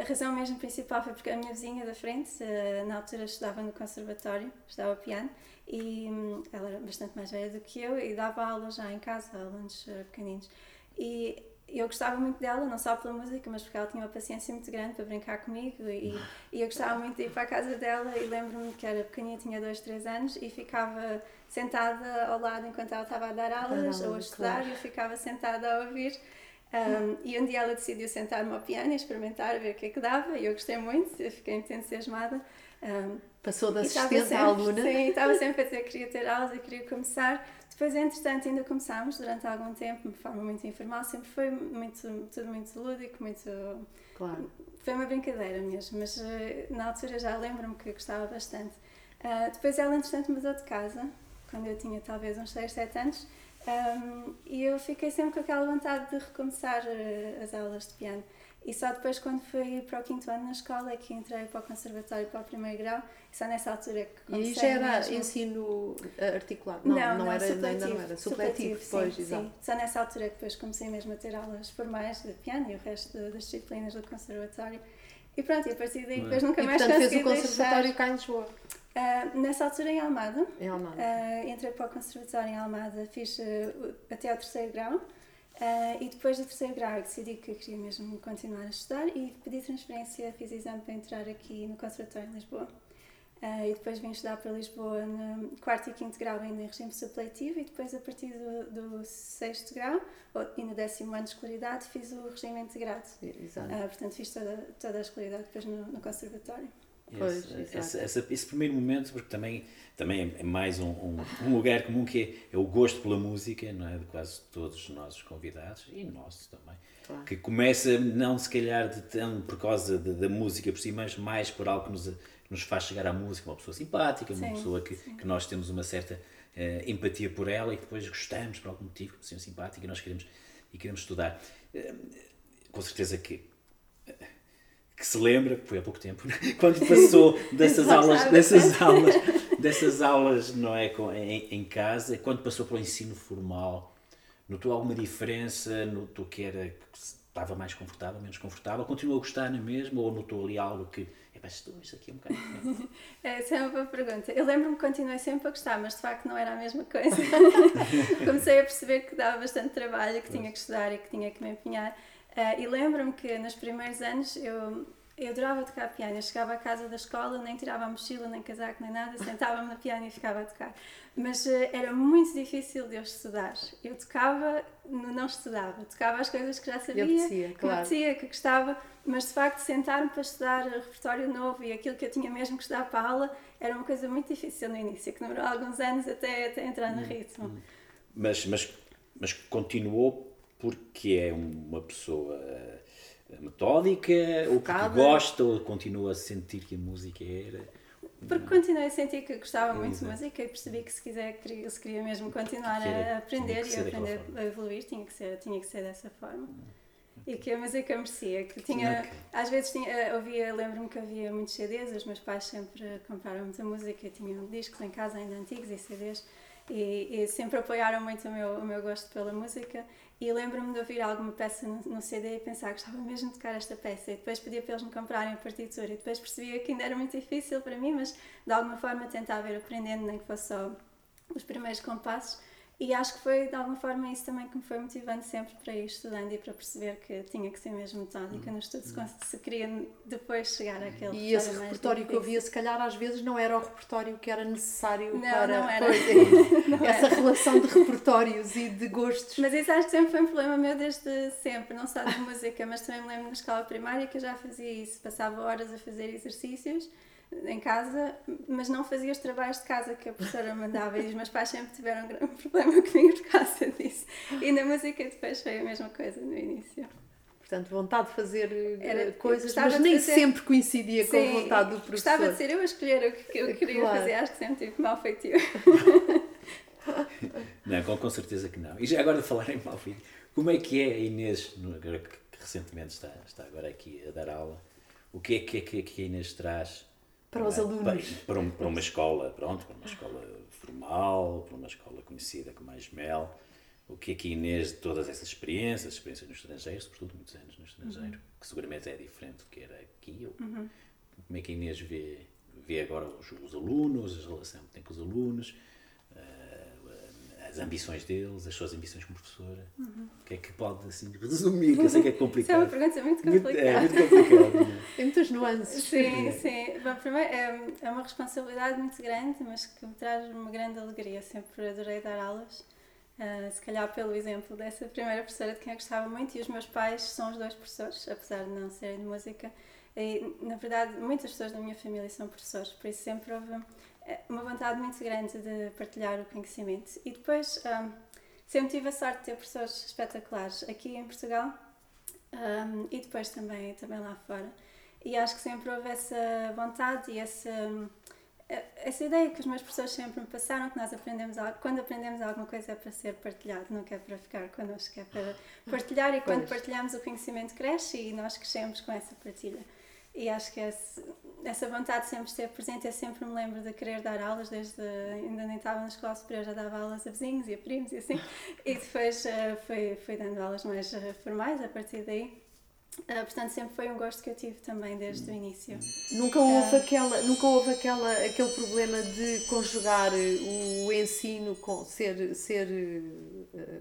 a razão mesmo principal foi porque a minha vizinha da frente, eh, na altura estudava no conservatório, estudava piano e hum, ela era bastante mais velha do que eu e dava aulas já em casa, alunos eh, pequeninos. E eu gostava muito dela, não só pela música, mas porque ela tinha uma paciência muito grande para brincar comigo e, e eu gostava muito de ir para a casa dela e lembro-me que era pequenina, tinha 2, 3 anos e ficava sentada ao lado enquanto ela estava a dar aulas ou a estudar claro. e eu ficava sentada a ouvir. Um, e um dia ela decidiu sentar-me ao piano e experimentar, ver o que é que dava, e eu gostei muito, eu fiquei muito entusiasmada. Um, Passou da assistente à aluna? Sim, estava sempre a dizer que queria ter aulas e queria começar. Depois, entretanto, ainda começámos durante algum tempo, de forma muito informal, sempre foi muito, tudo muito lúdico, muito. Claro. Foi uma brincadeira mesmo, mas eh, na altura já lembro-me que gostava bastante. Ah, depois ela, entretanto, mudou de casa, quando eu tinha talvez uns 6, 7 anos, ahm, e eu fiquei sempre com aquela vontade de recomeçar eh, as aulas de piano. E só depois, quando fui para o quinto ano na escola, é que entrei para o conservatório, para o primeiro grau, e só nessa altura é que E comecei já era mesmo. ensino eh, articulado? Não, não, era, ainda não era. Supletivo, depois, sim, exato. sim. Só nessa altura é que depois comecei mesmo a ter aulas formais de piano e o resto das disciplinas do conservatório. E pronto, e a partir daí depois nunca E mais portanto fez o conservatório deixar. cá em Lisboa, Ah, nessa altura em Almada, em Almada. ah, entrei para o conservatório em Almada, fiz o- até ao terceiro grau. e depois do terceiro grau decidi que queria mesmo continuar a estudar e pedi transferência, fiz exame para entrar aqui no conservatório em Lisboa. E depois vim estudar para Lisboa no quarto e quinto grau ainda em regime supletivo e depois a partir do, do sexto grau ou- e no décimo ano de escolaridade fiz o regime integrado. Exato. Portanto fiz toda, toda a escolaridade depois no, no conservatório. Pois, Esse, esse, esse- esse primeiro momento, porque também, também é mais um, um, um lugar comum que é, é o gosto pela música, não é? De quase todos os nossos convidados e nosso também. Claro. Que começa, não se calhar de tão por causa da música por si, mas mais por algo que nos, nos faz chegar à música, uma pessoa simpática, uma Sim, pessoa que, que nós temos uma certa eh, empatia por ela e que depois gostamos por algum motivo, por ser simpática e nós queremos, e queremos estudar. Eh, com certeza que que se lembra, foi há pouco tempo, quando passou dessas aulas, dessas aulas, dessas aulas, não é, em, em casa, quando passou para o ensino formal, notou alguma diferença, notou que era que estava mais confortável, menos confortável, continuou a gostar na mesma ou notou ali algo que, epá, isto, aqui é um bocado diferente. Essa é uma boa pergunta. Eu lembro-me que continuei sempre a gostar, mas de facto não era a mesma coisa. Comecei a perceber que dava bastante trabalho, que tinha que estudar e que tinha que me empenhar. Ah, e lembro-me que nos primeiros anos eu, eu adorava tocar piano. Eu chegava à casa da escola, nem tirava a mochila, nem casaco, nem nada, sentava-me no piano e ficava a tocar. Mas ah, era muito difícil de eu estudar. Eu tocava, no- não estudava. Tocava as coisas que já sabia, apetecia, que me claro. apetecia, que gostava, mas de facto sentar-me para estudar repertório novo e aquilo que eu tinha mesmo que estudar para a aula era uma coisa muito difícil no início, que demorou alguns anos até, até entrar Hum, no ritmo. Mas, mas, mas continuou porque é uma pessoa eh, metódica, ou porque Focada. gosta, ou continua a sentir que a música era. Porque continuei a sentir que gostava muito de música e percebi que se quiser, queria- se queria mesmo continuar Que a aprender que e aprender a evoluir, tinha que ser, tinha que ser dessa forma. E que a música merecia, que tinha, Ok. às vezes tinha, eh, ouvia, lembro-me que havia muitos CDs, os meus pais sempre compraram muita música, tinham discos em casa ainda antigos e CDs, e, e sempre apoiaram muito o meu, o meu gosto pela música. E lembro-me de ouvir alguma peça no, CD e pensar que gostava mesmo de tocar esta peça, e depois pedia para eles me comprarem a partitura, e depois percebia que ainda era muito difícil para mim, mas de alguma forma tentava ir aprendendo, nem que fosse só os primeiros compassos. E acho que foi de alguma forma isso também que me foi motivando sempre para ir estudando e para perceber que tinha que ser mesmo metódica no estudo se, se queria depois chegar àquele E esse repertório que eu via, se calhar às vezes não era o repertório que era necessário não, para. Não era. não essa era. relação de repertórios e de gostos. Mas isso acho que sempre foi um problema meu desde sempre, não só de música, mas também me lembro na escola primária que eu já fazia isso, passava horas a fazer exercícios em casa, mas não fazia os trabalhos de casa que a professora mandava e os meus pais sempre tiveram um grande problema comigo por causa disso. E na música depois foi a mesma coisa no início. Portanto, vontade de fazer eh, Era, coisas, mas nem fazer... sempre coincidia Sim, com a vontade do professor. Gostava de ser eu a escolher o que eu queria claro. fazer, acho que sempre tive mal feitio. não, com, com certeza que não. E já agora de falar em mal feitio, como é que é a Inês, que recentemente está, está agora aqui a dar aula, o que é que, é que a Inês traz para os alunos. Para, para, um, para, uma escola, pronto, para uma escola formal, para uma escola conhecida com mais mel. O que aqui Inês, de todas essas experiências, experiências no estrangeiro, sobretudo muitos anos no estrangeiro, uhum. que seguramente é diferente do que era aqui, ou, uhum. como é que a Inês vê, vê agora os, os alunos, a relação que tem com os alunos, as ambições deles, as suas ambições como professora. Uhum. O que é que pode assim, resumir? Que eu sei que é complicado. Isso é uma pergunta muito complicada. É, muito complicado. Tem muitas nuances. Sim, sim. Bom, primeiro, é, é uma responsabilidade muito grande, mas que me traz uma grande alegria. Sempre adorei dar aulas. Uh, se calhar pelo exemplo dessa primeira professora de quem eu gostava muito, e os meus pais são os dois professores, apesar de não serem de música. E, na verdade, muitas pessoas da minha família são professores, por isso sempre houve é uma vontade muito grande de partilhar o conhecimento. E depois um, sempre tive a sorte de ter professores espetaculares aqui em Portugal um, e depois também, também lá fora. E acho que sempre houve essa vontade e essa, essa ideia que os meus professores sempre me passaram, que nós aprendemos algo, quando aprendemos alguma coisa é para ser partilhado, não é para ficar connosco, é para partilhar e quando partilhamos o conhecimento cresce e nós crescemos com essa partilha. E acho que esse, essa vontade de sempre estar presente, eu sempre me lembro de querer dar aulas, desde ainda nem estava na escola superior, já dava aulas a vizinhos e a primos e assim, e depois uh, fui, fui dando aulas mais uh, formais a partir daí. Uh, portanto, sempre foi um gosto que eu tive também desde o início. Nunca houve, aquela, nunca houve aquela, aquele problema de conjugar o ensino com ser, ser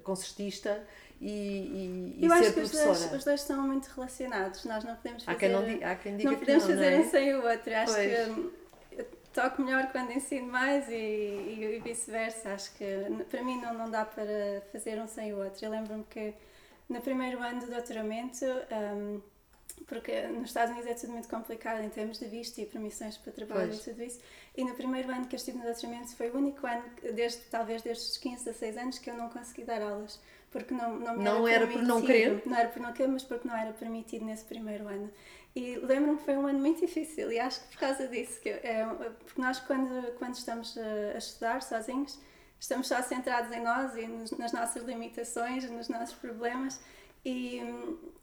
concertista e, e, e eu ser acho que professora. Os dois, estão muito relacionados. Nós não podemos fazer. Há quem, não diga, há quem diga não podemos que não, fazer não é? um sem o outro. Acho pois. que eu toco melhor quando ensino mais e, e, e vice-versa. Acho que para mim não, não dá para fazer um sem o outro. Eu lembro-me que no primeiro ano do doutoramento. Um, porque nos Estados Unidos é tudo muito complicado em termos de visto e permissões para trabalho pois. e tudo isso. E no primeiro ano que eu estive no doutoramento foi o único ano, desde, talvez desde os 15 a 16 anos, que eu não consegui dar aulas porque não, não, não era, era por não querer? Não era por não querer, mas porque não era permitido nesse primeiro ano. E lembro-me que foi um ano muito difícil e acho que por causa disso, que é, porque nós quando, quando estamos a, a estudar sozinhos, estamos só centrados em nós e nos, nas nossas limitações, nos nossos problemas e,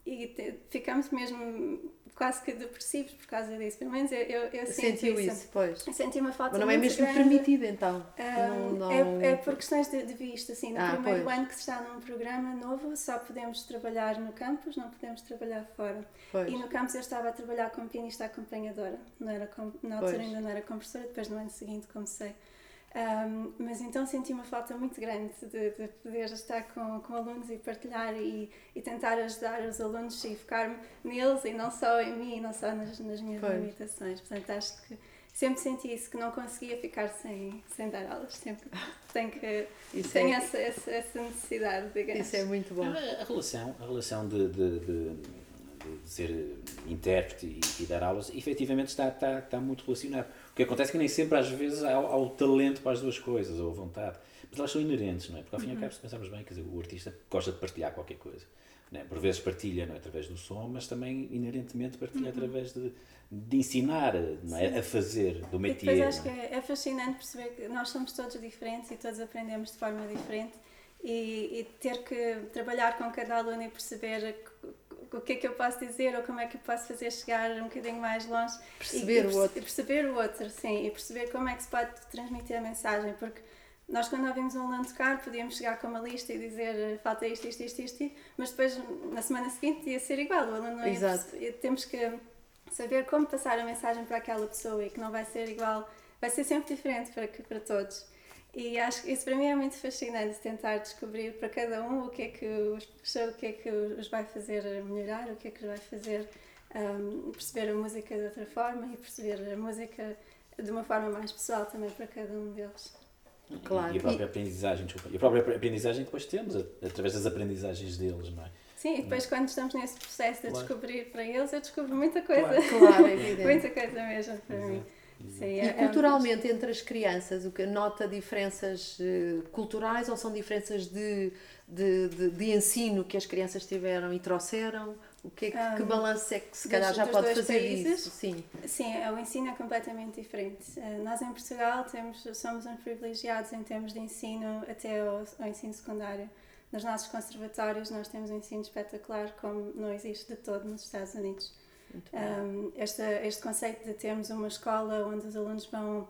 e te, ficamos mesmo quase que depressivos por causa disso. Pelo menos eu, eu, eu Sentiu isso. isso, pois. Eu senti uma falta Mas não é mesmo grande. permitido então? Um, não, não... É, é, por questões de, de vista, assim, no ah, primeiro pois. ano que se está num programa novo só podemos trabalhar no campus, não podemos trabalhar fora. Pois. E no campus eu estava a trabalhar como pianista acompanhadora, não era com, na altura pois. ainda não era como professora, depois no ano seguinte comecei. Um, mas então senti uma falta muito grande de, de poder estar com, com alunos e partilhar e, e tentar ajudar os alunos e focar-me neles e não só em mim, não só nas, nas minhas pois. limitações. Portanto, acho que sempre senti isso, que não conseguia ficar sem, sem dar aulas, sempre tenho que isso tenho é, essa, essa, essa, necessidade, digamos. Isso é muito bom. A, a relação, a relação de, de, de, de ser intérprete e, e, dar aulas, efetivamente está, está, está muito relacionado o que acontece é que nem sempre, às vezes, há, há o talento para as duas coisas, ou a vontade. Mas elas são inerentes, não é? Porque ao fim e ao cabo, se pensarmos bem, quer dizer, o artista gosta de partilhar qualquer coisa. É? Por vezes partilha não é? através do som, mas também inerentemente partilha uhum. através de, de ensinar é? a fazer do métier. Depois acho que é, é fascinante perceber que nós somos todos diferentes e todos aprendemos de forma diferente e, e ter que trabalhar com cada aluno e perceber o que é que eu posso dizer ou como é que eu posso fazer chegar um bocadinho mais longe. Perceber e, o outro. Perceber o outro, sim, e perceber como é que se pode transmitir a mensagem, porque nós quando ouvimos um aluno tocar podíamos chegar com uma lista e dizer falta isto, isto, isto, isto, mas depois na semana seguinte ia ser igual, o aluno não ia Exato. Temos que saber como passar a mensagem para aquela pessoa e que não vai ser igual, vai ser sempre diferente para, para todos. E acho que isso para mim é muito fascinante, tentar descobrir para cada um o que é que os, o que é que os vai fazer melhorar, o que é que os vai fazer um, perceber a música de outra forma e perceber a música de uma forma mais pessoal também para cada um deles. Claro. E a própria aprendizagem, desculpa, e a própria aprendizagem que depois temos, através das aprendizagens deles, não é? Sim, e depois quando estamos nesse processo de claro. descobrir para eles, eu descubro muita coisa. Claro, claro é evidente. muita coisa mesmo para Exato. mim. Sim, e é, culturalmente, é um... entre as crianças, o que nota diferenças uh, culturais ou são diferenças de, de, de, de, ensino que as crianças tiveram e trouxeram? O que, é que, um, que balanço é que se calhar já pode fazer países, isso? Sim. Sim, o ensino é completamente diferente. Uh, nós em Portugal temos, somos uns privilegiados em termos de ensino até ao, ao ensino secundário. Nos nossos conservatórios nós temos um ensino espetacular como não existe de todo nos Estados Unidos. Um, este, este conceito de termos uma escola onde os alunos vão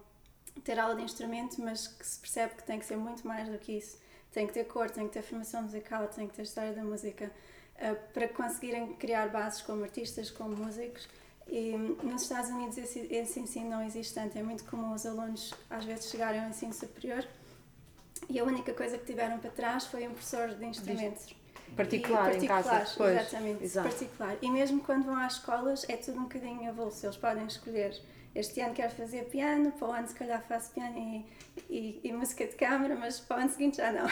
ter aula de instrumento, mas que se percebe que tem que ser muito mais do que isso. Tem que ter cor, tem que ter formação musical, tem que ter história da música, uh, para conseguirem criar bases como artistas, como músicos. E nos Estados Unidos esse, esse ensino não existe tanto. É muito comum os alunos às vezes chegarem ao ensino superior e a única coisa que tiveram para trás foi um professor de instrumentos. Particular, em casa. Pois, exatamente, exato. particular. E mesmo quando vão às escolas é tudo um bocadinho avulso. Eles podem escolher este ano quero fazer piano, para o ano se calhar faço piano e, e, e música de câmara, mas para o ano seguinte já não.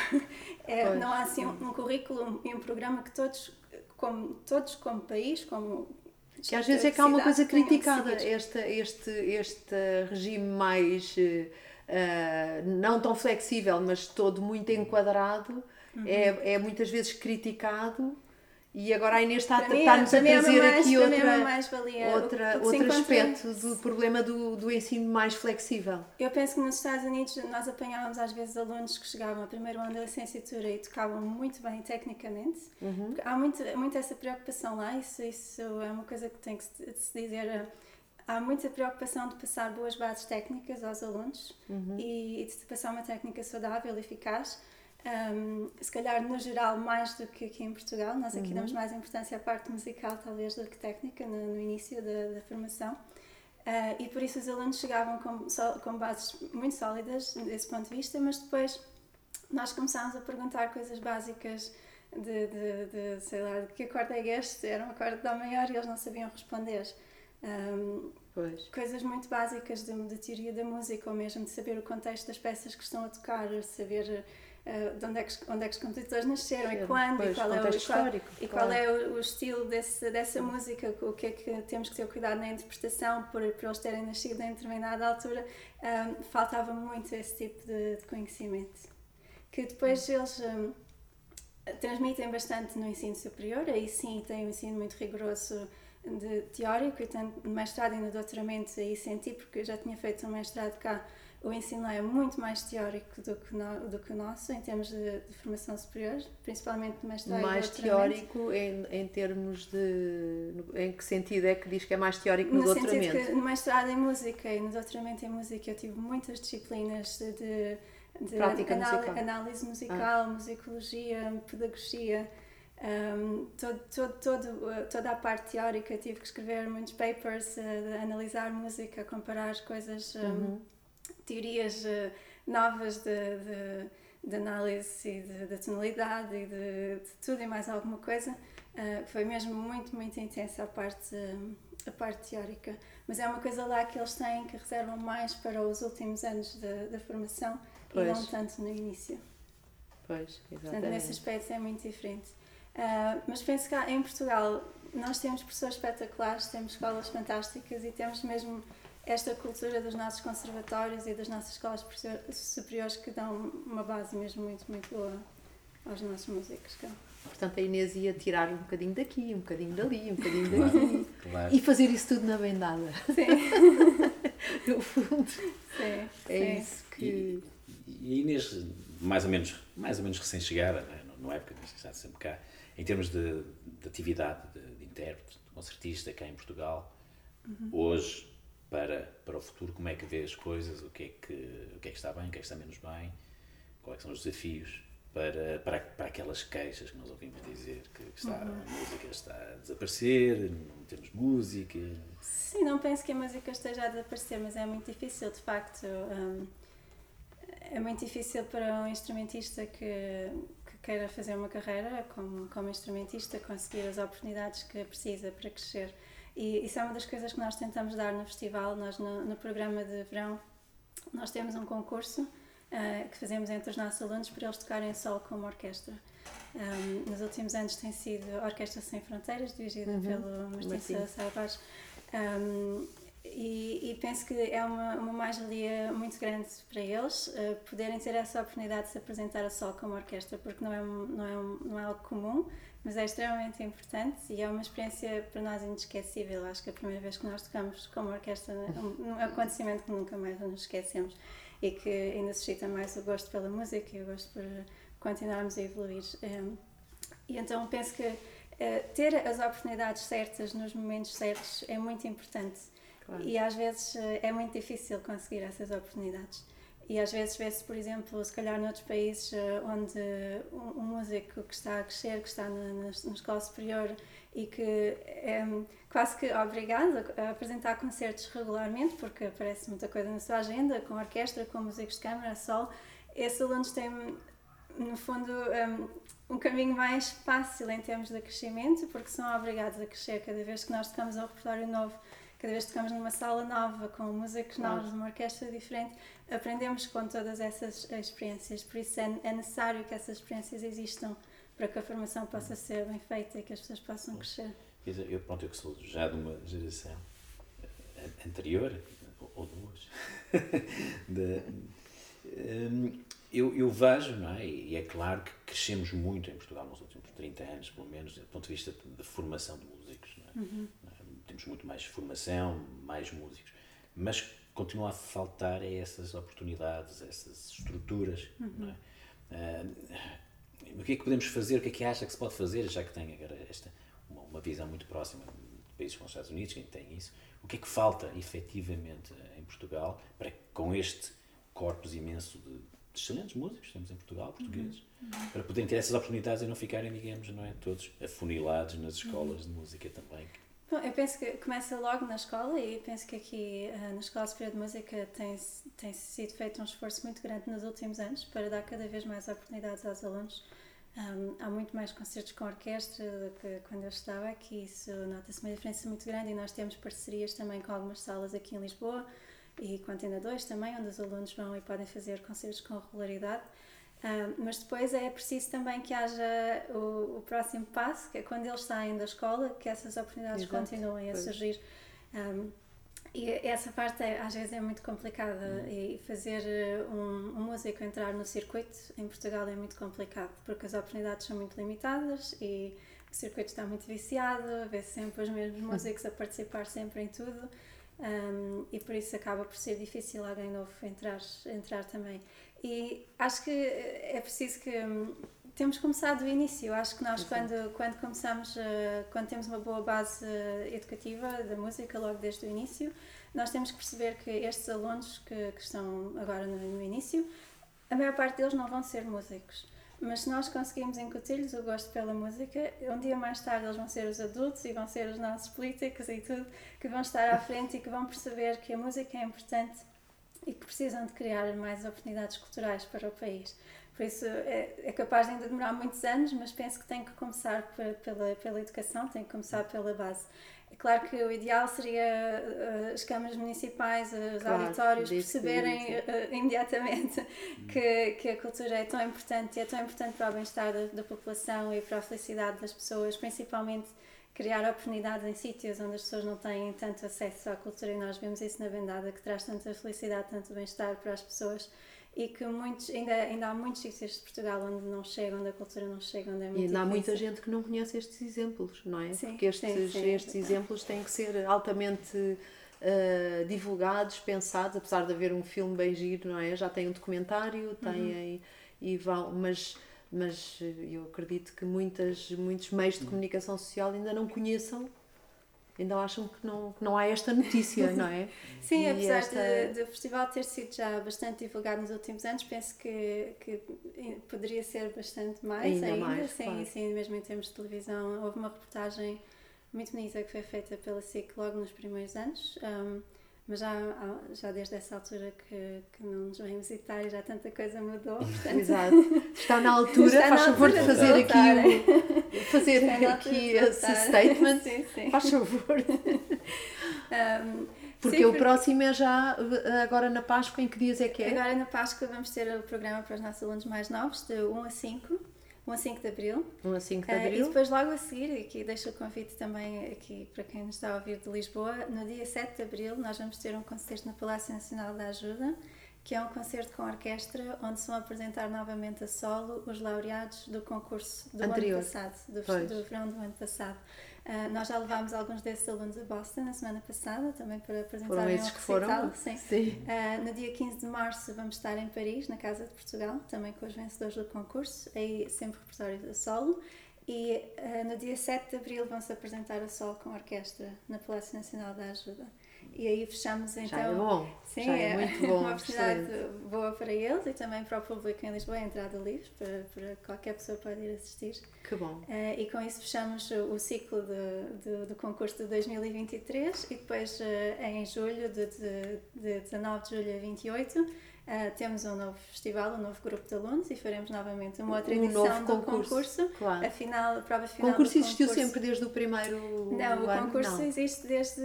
É, não há assim um, um currículo e um programa que todos, como, todos como país, como que às vezes é que há uma coisa criticada, este, este, este regime mais uh, não tão flexível, mas todo muito enquadrado, uhum. é, é muitas vezes criticado. E agora a Inês está, está-nos a é trazer mais, aqui outra, outra, outro aspecto do problema do, do ensino mais flexível. Eu penso que nos Estados Unidos nós apanhávamos às vezes alunos que chegavam ao primeiro ano da licenciatura e tocavam muito bem tecnicamente. Uhum. Há muito, muito essa preocupação lá, isso, isso é uma coisa que tem que se dizer. Há muita preocupação de passar boas bases técnicas aos alunos uhum. e, e de passar uma técnica saudável e eficaz um, se calhar no geral mais do que aqui em Portugal. Nós aqui uhum. damos mais importância à parte musical, talvez, do que técnica, no, no início da, da formação. Uh, e por isso os alunos chegavam com, com bases muito sólidas desse ponto de vista, mas depois nós começámos a perguntar coisas básicas de, de, de sei lá, de que acorde é este? Era um acorde de Dó maior e eles não sabiam responder. Um, coisas muito básicas de, de, teoria da música ou mesmo de saber o contexto das peças que estão a tocar, saber de onde é, que, onde é que os compositores nasceram e quando pois, e qual é o histórico, e qual, claro. é o, o, estilo desse, dessa música, o que é que temos que ter cuidado na interpretação por, por eles terem nascido em determinada altura, um, faltava muito esse tipo de, de conhecimento. Que depois eles um, transmitem bastante no ensino superior, aí sim tem um ensino muito rigoroso de teórico e tanto no mestrado e no doutoramento aí senti porque eu já tinha feito um mestrado cá o ensino é muito mais teórico do que, no, do que o nosso em termos de, de formação superior, principalmente no mestrado Mais teórico em, em termos de... em que sentido é que diz que é mais teórico no, no doutoramento? Que no mestrado em música e no doutoramento em música eu tive muitas disciplinas de, de, de musical. análise musical, ah. musicologia, pedagogia, um, todo, todo, todo, toda a parte teórica, tive que escrever muitos papers, uh, analisar música, comparar coisas... Um, uhum teorias uh, novas de, de, de, análise e de, de tonalidade e de, de, tudo e mais alguma coisa. Uh, foi mesmo muito, muito intensa a parte, uh, a parte teórica. Mas é uma coisa lá que eles têm que reservam mais para os últimos anos da formação pois. e não tanto no início. Pois, exatamente. Portanto, nesse aspecto é muito diferente. Uh, mas penso que em Portugal nós temos professores espetaculares, temos escolas fantásticas e temos mesmo esta cultura dos nossos conservatórios e das nossas escolas superiores que dão uma base mesmo muito, muito boa aos nossos músicos. Portanto, a Inês ia tirar um bocadinho daqui, um bocadinho dali, um bocadinho daqui claro. e fazer isso tudo na vendada. Sim. no fundo. Sim. É sim. isso que. E, e Inês, mais ou menos, mais ou menos recém-chegada, não, não é porque está sempre cá, em termos de, de atividade de, de intérprete, de concertista cá em Portugal, uhum. hoje para, para o futuro, como é que vê as coisas, o que, é que, o que é que está bem, o que é que está menos bem, quais são os desafios para, para, para aquelas queixas que nós ouvimos dizer que está, uhum. a música está a desaparecer, não temos música. Sim, não penso que a música esteja a desaparecer, mas é muito difícil, de facto. Um, é muito difícil para um instrumentista que, que queira fazer uma carreira como, como instrumentista conseguir as oportunidades que precisa para crescer. E isso é uma das coisas que nós tentamos dar no festival. Nós, no, no programa de verão, nós temos um concurso uh, que fazemos entre os nossos alunos para eles tocarem solo como orquestra. Um, nos últimos anos tem sido Orquestra Sem Fronteiras, dirigida uhum. pelo Martim Salvador. Um, e, e, penso que é uma, uma mais-valia muito grande para eles uh, poderem ter essa oportunidade de se apresentar a solo como orquestra, porque não é, não, é, não é algo comum, mas é extremamente importante e é uma experiência para nós inesquecível. Acho que a primeira vez que nós tocamos como orquestra é um, um acontecimento que nunca mais nos esquecemos e que ainda suscita mais o gosto pela música e o gosto por continuarmos a evoluir. Um, e então penso que uh, ter as oportunidades certas nos momentos certos é muito importante claro. e às vezes uh, é muito difícil conseguir essas oportunidades. E às vezes vê-se, por exemplo, se calhar noutros países uh, onde um, um, músico que está a crescer, que está na, na, escola superior e que é quase que obrigado a apresentar concertos regularmente, porque aparece muita coisa na sua agenda, com orquestra, com músicos de câmara, sol, esses alunos têm, no fundo, um, um caminho mais fácil em termos de crescimento, porque são obrigados a crescer cada vez que nós tocamos um repertório novo cada vez que tocamos numa sala nova, com músicos claro. novos, numa orquestra diferente, aprendemos com todas essas experiências. Por isso é, é, necessário que essas experiências existam para que a formação possa ser bem feita e que as pessoas possam crescer. Eu, pronto, eu que sou já de uma geração eh, anterior, ou duas, de, um, eu, eu vejo, não é? E é claro que crescemos muito em Portugal nos últimos 30 anos, pelo menos, do ponto de vista de formação de músicos. Não é? Uhum temos muito mais formação, mais músicos, mas continua a faltar é essas oportunidades, essas estruturas. Uhum. É? Uh, o que é que podemos fazer? O que é que acha que se pode fazer, já que tem agora esta, uma, uma visão muito próxima de países como os Estados Unidos, que tem isso? O que é que falta efetivamente em Portugal para que com este corpus imenso de, de excelentes músicos temos em Portugal, portugueses, uhum. para poderem ter essas oportunidades e não ficarem, digamos, não é, todos afunilados nas escolas uhum. de música também, Bom, eu penso que começa logo na escola e penso que aqui uh, na Escola Superior de Música tem, tem sido feito um esforço muito grande nos últimos anos para dar cada vez mais oportunidades aos alunos. Um, há muito mais concertos com orquestra do que quando eu estava aqui, isso nota-se uma diferença muito grande e nós temos parcerias também com algumas salas aqui em Lisboa e com a Antena 2 também, onde os alunos vão e podem fazer concertos com regularidade. Uh, mas depois é preciso também que haja o, o, próximo passo, que é quando eles saem da escola, que essas oportunidades Exato. continuem a surgir. Um, e essa parte é, às vezes é muito complicada hum. e fazer eh, um, um, músico entrar no circuito em Portugal é muito complicado porque as oportunidades são muito limitadas e o circuito está muito viciado, vê -se sempre os mesmos hum. músicos a participar sempre em tudo um, e por isso acaba por ser difícil alguém novo entrar, entrar também. E acho que é preciso que hum, temos começado do início. Acho que nós, quando, quando começamos, uh, quando temos uma boa base uh, educativa da música, logo desde o início, nós temos que perceber que estes alunos que, que estão agora no, no, início, a maior parte deles não vão ser músicos. Mas se nós conseguimos incutir-lhes o gosto pela música, um dia mais tarde eles vão ser os adultos e vão ser os nossos políticos e tudo, que vão estar à frente e que vão perceber que a música é importante e que precisam de criar mais oportunidades culturais para o país. Por isso é, é capaz de ainda demorar muitos anos, mas penso que tem que começar pela, pela educação, tem que começar pela base. É claro que o ideal seria uh, as câmaras municipais, os claro, auditórios perceberem uh, imediatamente que, que a cultura é tão importante e é tão importante para o bem-estar da, da população e para a felicidade das pessoas, principalmente criar oportunidades em sítios onde as pessoas não têm tanto acesso à cultura e nós vemos isso na vendada que traz tanta felicidade, tanto bem-estar para as pessoas e que muitos, ainda, ainda há muitos sítios de Portugal onde não chega, onde a cultura não chega, onde é muito E ainda há muita gente que não conhece estes exemplos, não é? Sim, Porque estes, sim, sim, estes exemplos têm que ser altamente uh, divulgados, pensados, apesar de haver um filme bem giro, não é? Já tem um documentário, tem uhum. e vão, mas mas eu acredito que muitas, muitos meios de comunicação social ainda não conheçam, ainda acham que não, que não há esta notícia, não é? Sim, e apesar esta... do festival ter sido já bastante divulgado nos últimos anos, penso que, que poderia ser bastante mais ainda. ainda. Mais, sim, claro. sim, mesmo em termos de televisão. Houve uma reportagem muito bonita que foi feita pela SIC logo nos primeiros anos. Um, mas já, já desde essa altura que, que não nos vem visitar e já tanta coisa mudou. Portanto, Exato. Está na altura, Está na faz favor de altura de fazer aqui, o, fazer Está na aqui esse statement. Sim, sim. Faz favor. Um, Porque sim, o próximo é já uh, agora na Páscoa, em que dias é que é? Agora na Páscoa vamos ter o programa para os nossos alunos mais novos, de 1 a 5, 1 a 5 de Abril. 1 a 5 de e Abril. depois logo a seguir, e aqui deixo o convite também aqui para quem nos está a ouvir de Lisboa, no dia 7 de Abril nós vamos ter um concerto no Palácio Nacional da Ajuda, que é um concerto com orquestra, onde se vão apresentar novamente a solo os laureados do concurso do Anterior. ano passado, do, do verão do ano passado. Ah, nós já levámos alguns desses alunos a Boston na semana passada, também para Foram esses um que foram? recital. Sim. Sim. Uh, no dia 15 de março vamos estar em Paris, na Casa de Portugal, também com os vencedores do concurso, aí sempre repertório a solo. E uh, no dia 7 de abril vão-se apresentar a solo com a orquestra na Palácio Nacional da Ajuda. E aí fechamos então. Já é bom. Sim, já é, muito bom. uma oportunidade excelente. boa para eles e também para o público em Lisboa, é entrada livre, para, para qualquer pessoa pode ir assistir. Que bom. Eh, e com isso fechamos o, ciclo de, de- do concurso de 2023 e depois eh, em julho, de, de, de 19 de julho a 28, eh, temos um novo festival, um novo grupo de alunos e faremos novamente uma outra Um edição do concurso, concurso. claro. A, final, a prova O final concurso do existiu concurso. sempre desde o primeiro Não, o ano? concurso Não. existe desde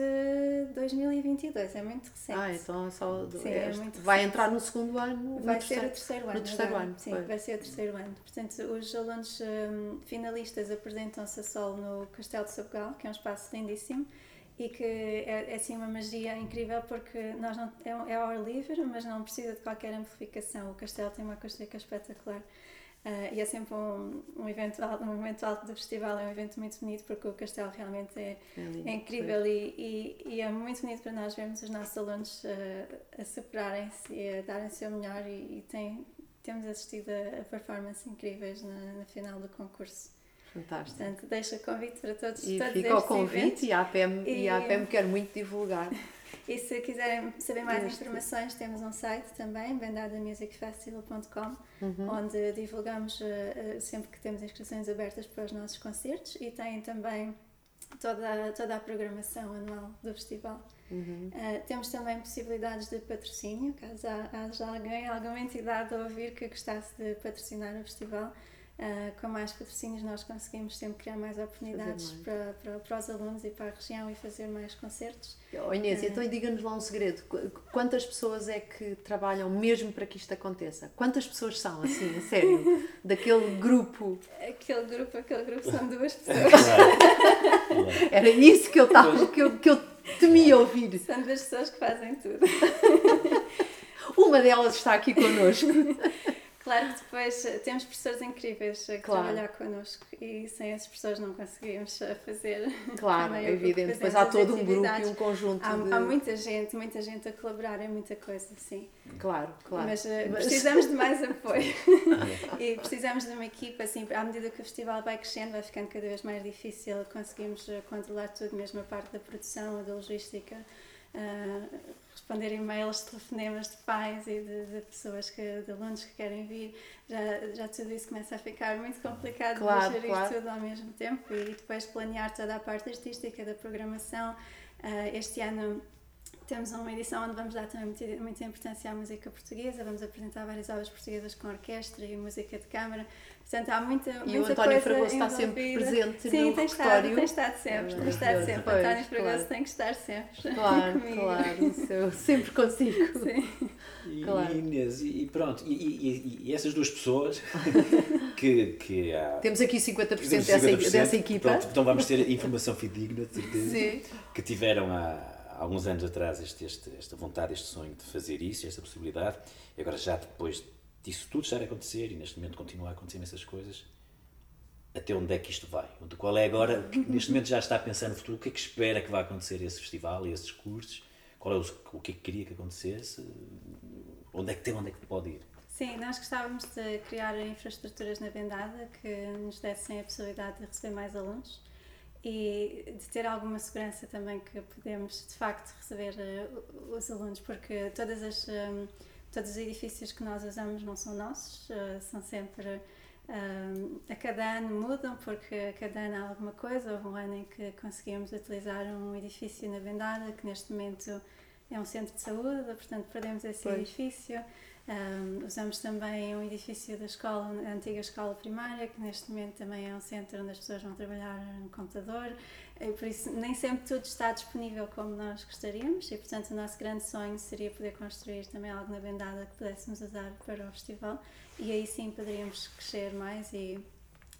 2022, é muito recente. Ah, então é só. Sim, é este- muito vai recente. entrar no segundo ano? Vai ser o terceiro? ano. no terceiro agora. ano, Sim, pois. vai ser o terceiro ano. Portanto, os alunos hum, finalistas apresentam-se a solo no Castelo de Sabugal, que é um espaço lindíssimo e que é, é assim uma magia incrível porque nós não, é, é ao ar livre, mas não precisa de qualquer amplificação. O castelo tem uma acústica espetacular. Ah, e é sempre um, um evento alto, um momento alto do festival, é um evento muito bonito porque o castelo realmente é, É lindo, é incrível e, e, e é muito bonito para nós vermos os nossos alunos uh, a superarem-se e a darem o seu melhor e, e tem, temos assistido a, a performances incríveis na, na final do concurso. Fantástico. Portanto, deixo o convite para todos, E todos fica o convite eventos. e a APM, e... E- a APM quer muito divulgar. E se quiserem saber mais Este. informações, temos um site também, bendadamusicfestival.com, Uhum. onde divulgamos uh, sempre que temos inscrições abertas para os nossos concertos e tem também toda, toda a programação anual do festival. Uhum. Uh, temos também possibilidades de patrocínio, caso ha- haja alguém, alguma entidade a ouvir que gostasse de patrocinar o festival. Uh, com mais patrocínios nós conseguimos sempre criar mais oportunidades mais. para, para, para os alunos e para a região e fazer mais concertos. Oh, Inês, então e diga-nos lá um segredo. Qu- Quantas pessoas é que trabalham mesmo para que isto aconteça? Quantas pessoas são, assim, a sério? Daquele grupo. Aquele grupo, aquele grupo são duas pessoas. Era isso que eu, estava, que eu, que eu temia ouvir. são duas pessoas que fazem tudo. Uma delas está aqui connosco. Claro que depois eh, temos professores incríveis a Claro. trabalhar connosco e sem esses professores não conseguimos eh, fazer. Claro, é evidente. Depois há todo um grupo e um conjunto Há, de. há muita gente, muita gente a colaborar em muita coisa, sim. Claro, claro. Mas, eh, Mas- precisamos de mais apoio. e precisamos de uma equipa, assim, à medida que o festival vai crescendo, vai ficando cada vez mais difícil conseguimos eh, controlar tudo, mesmo a parte da produção, da logística, responder e-mails, telefonemas de pais e de, de pessoas, que, de alunos que querem vir. Já, já tudo isso começa a ficar muito complicado Claro, de gerir claro. tudo ao mesmo tempo e depois planear toda a parte artística da programação. Eh, este ano temos uma edição onde vamos dar também muita, muita importância à música portuguesa, vamos apresentar várias obras portuguesas com orquestra e música de câmara. Portanto, há muita, E o muita António coisa Fragoso está sempre envolvida. presente Sim, no tem repertório. tem estado sempre, É tem estado sempre. Pois, António Fragoso claro. tem que estar sempre Claro, comigo. claro. Isso eu sempre consigo. Sim. E, Claro. e Inês, e, pronto, e, e- e- essas duas pessoas que, que há. Temos aqui 50% temos dessa, 50%, dessa equipa. Pronto, então vamos ter informação fidedigna, de certeza. Sim. Que tiveram há, há alguns anos atrás este, este- esta vontade, este sonho de fazer isso, esta possibilidade. E agora, já depois disso tudo estar a acontecer, e neste momento continua a acontecer essas coisas, até onde é que isto vai? Qual é agora, que neste momento já está a pensar no futuro, o que é que espera que vai acontecer esse festival, esses cursos? Qual é o, o que é que queria que acontecesse? Onde é que tem, onde é que pode ir? Sim, nós gostávamos de criar infraestruturas na vendada que nos dessem a possibilidade de receber mais alunos e de ter alguma segurança também que podemos de facto receber eh, os alunos, porque todas as, eh, todos os edifícios que nós usamos não são nossos, eh, são sempre eh, a cada ano mudam porque a cada ano há alguma coisa. Houve um ano em que conseguimos utilizar um edifício na vendada que neste momento é um centro de saúde, portanto perdemos esse Pois. edifício. Um, usamos também um edifício da escola, a antiga escola primária, que neste momento também é um centro onde as pessoas vão trabalhar no computador. E por isso, nem sempre tudo está disponível como nós gostaríamos, e portanto, o nosso grande sonho seria poder construir também algo na Bendada que pudéssemos usar para o festival, e aí sim poderíamos crescer mais e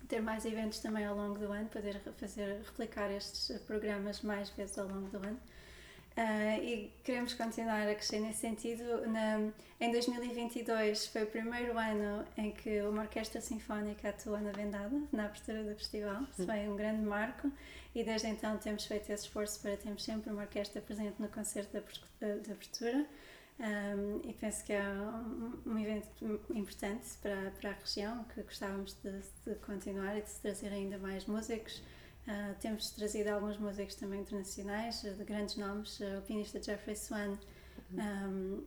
ter mais eventos também ao longo do ano, poder fazer, replicar estes programas mais vezes ao longo do ano. Ah, e queremos continuar a crescer nesse sentido. Na, em 2022 foi o primeiro ano em que uma orquestra sinfónica atua na Vendada, na abertura do festival. Isso foi um grande marco e desde então temos feito esse esforço para termos sempre uma orquestra presente no concerto de abertu- de de abertura. Um, e penso que é um, um evento importante para, para a região que gostávamos de, de continuar e de se trazer ainda mais músicos. Uh, temos trazido alguns músicos também internacionais, uh, de grandes nomes, uh, o pianista Jeffrey Swan, um,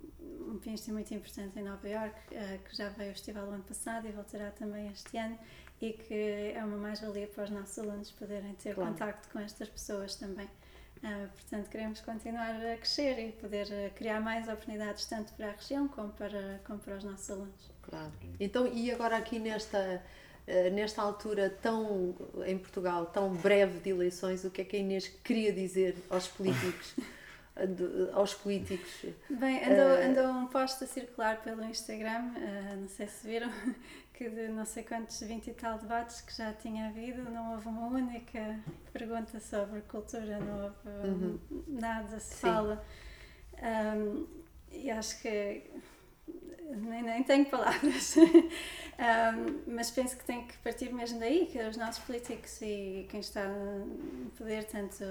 um pianista muito importante em Nova York, uh, que já veio ao festival o ano passado e voltará também este ano, e que é uma mais-valia para os nossos alunos poderem ter Claro. contacto com estas pessoas também. Uh, portanto, queremos continuar a crescer e poder criar mais oportunidades tanto para a região como para, como para os nossos alunos. Claro. Então, e agora aqui nesta, nesta altura tão, em Portugal, tão breve de eleições, o que é que a Inês queria dizer aos políticos? eh, aos políticos? Bem, andou, Eh, andou um post a circular pelo Instagram, uh, não sei se viram, que de não sei quantos 20 e tal debates que já tinha havido, não houve uma única pergunta sobre cultura, não houve um, nada se Sim. fala. Um, e acho que nem, nem tenho palavras. Um, mas penso que tem que partir mesmo daí, que os nossos políticos e quem está no poder, tanto,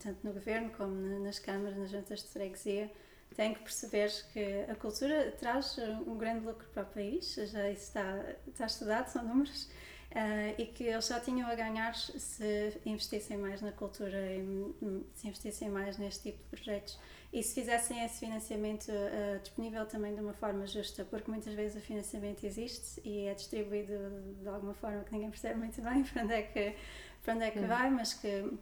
tanto no governo como na- nas câmaras, nas juntas de freguesia, têm que perceber que a cultura traz um grande lucro para o país, já isso está, está estudado, são números, ah, e que eles só tinham a ganhar se investissem mais na cultura e hum, se investissem mais neste tipo de projetos e se fizessem esse financiamento ah, disponível também de uma forma justa, porque muitas vezes o financiamento existe e é distribuído de alguma forma que ninguém percebe muito bem para onde é que, para onde é que vai, mas que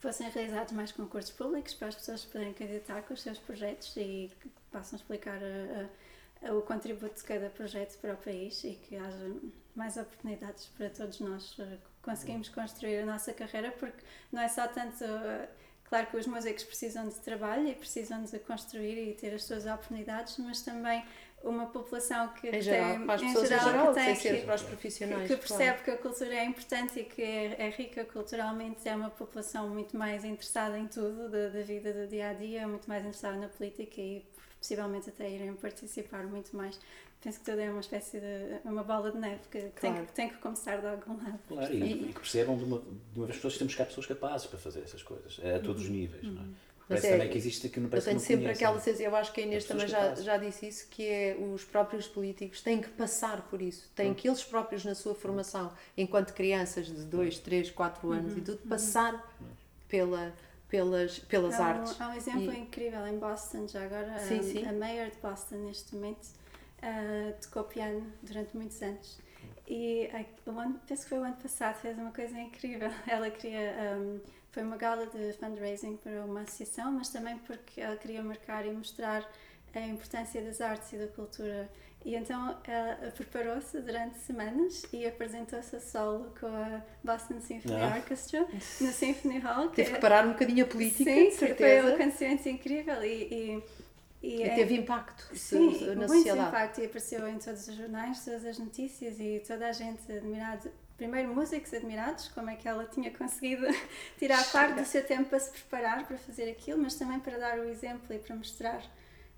fossem realizados mais concursos públicos para as pessoas poderem candidatar com os seus projetos e que possam explicar a- a- a- o contributo de cada projeto para o país e que haja mais oportunidades para todos nós eh, conseguimos construir a nossa carreira, porque não é só tanto. eh, Claro que os músicos precisam de trabalho e precisam de construir e ter as suas oportunidades, mas também uma população que Em geral, tem, para as em geral, que tem que- para os profissionais. que claro. percebe que a cultura é importante e que é, é rica culturalmente, é uma população muito mais interessada em tudo da, da vida do dia a dia, muito mais interessada na política e possivelmente até irem participar muito mais. Penso que tudo é uma espécie de uma bola de neve que, tem, Claro. que tem que começar de algum lado. Claro, e, e que percebam de uma, de uma vez por todas que temos cá pessoas capazes para fazer essas coisas, a todos os níveis. Não é? Parece é- também que existe aqui no Eu tenho sempre aquela sensação, eu acho que a Inês também já, capazes. já disse isso, que é os próprios políticos têm que passar por isso, têm que eles próprios na sua formação, enquanto crianças de 2, 3, 4 anos e tudo, passar pela, pelas, pelas Há um, artes. há um exemplo E- incrível em Boston, já agora. Sim, a, sim. a mayor de Boston, neste momento, ah, tocou piano durante muitos anos. E a- o ano, penso que foi o ano passado, fez uma coisa incrível. Ela queria. ahm, foi uma gala de fundraising para uma associação, mas também porque ela queria marcar e mostrar a importância das artes e da cultura. E então ela preparou-se durante semanas e apresentou-se a solo com a Boston Symphony Ah. Orchestra no Symphony Hall. Teve é- que parar um bocadinho a política, Sim, de foi certeza. um acontecimento incrível e, e, e E é- teve impacto sim, na muito sociedade. impacto e apareceu em todos os jornais, todas as notícias e toda a gente admirada. Primeiro músicos admirados, como é que ela tinha conseguido tirar parte do seu tempo para se preparar para fazer aquilo, mas também para dar o exemplo e para mostrar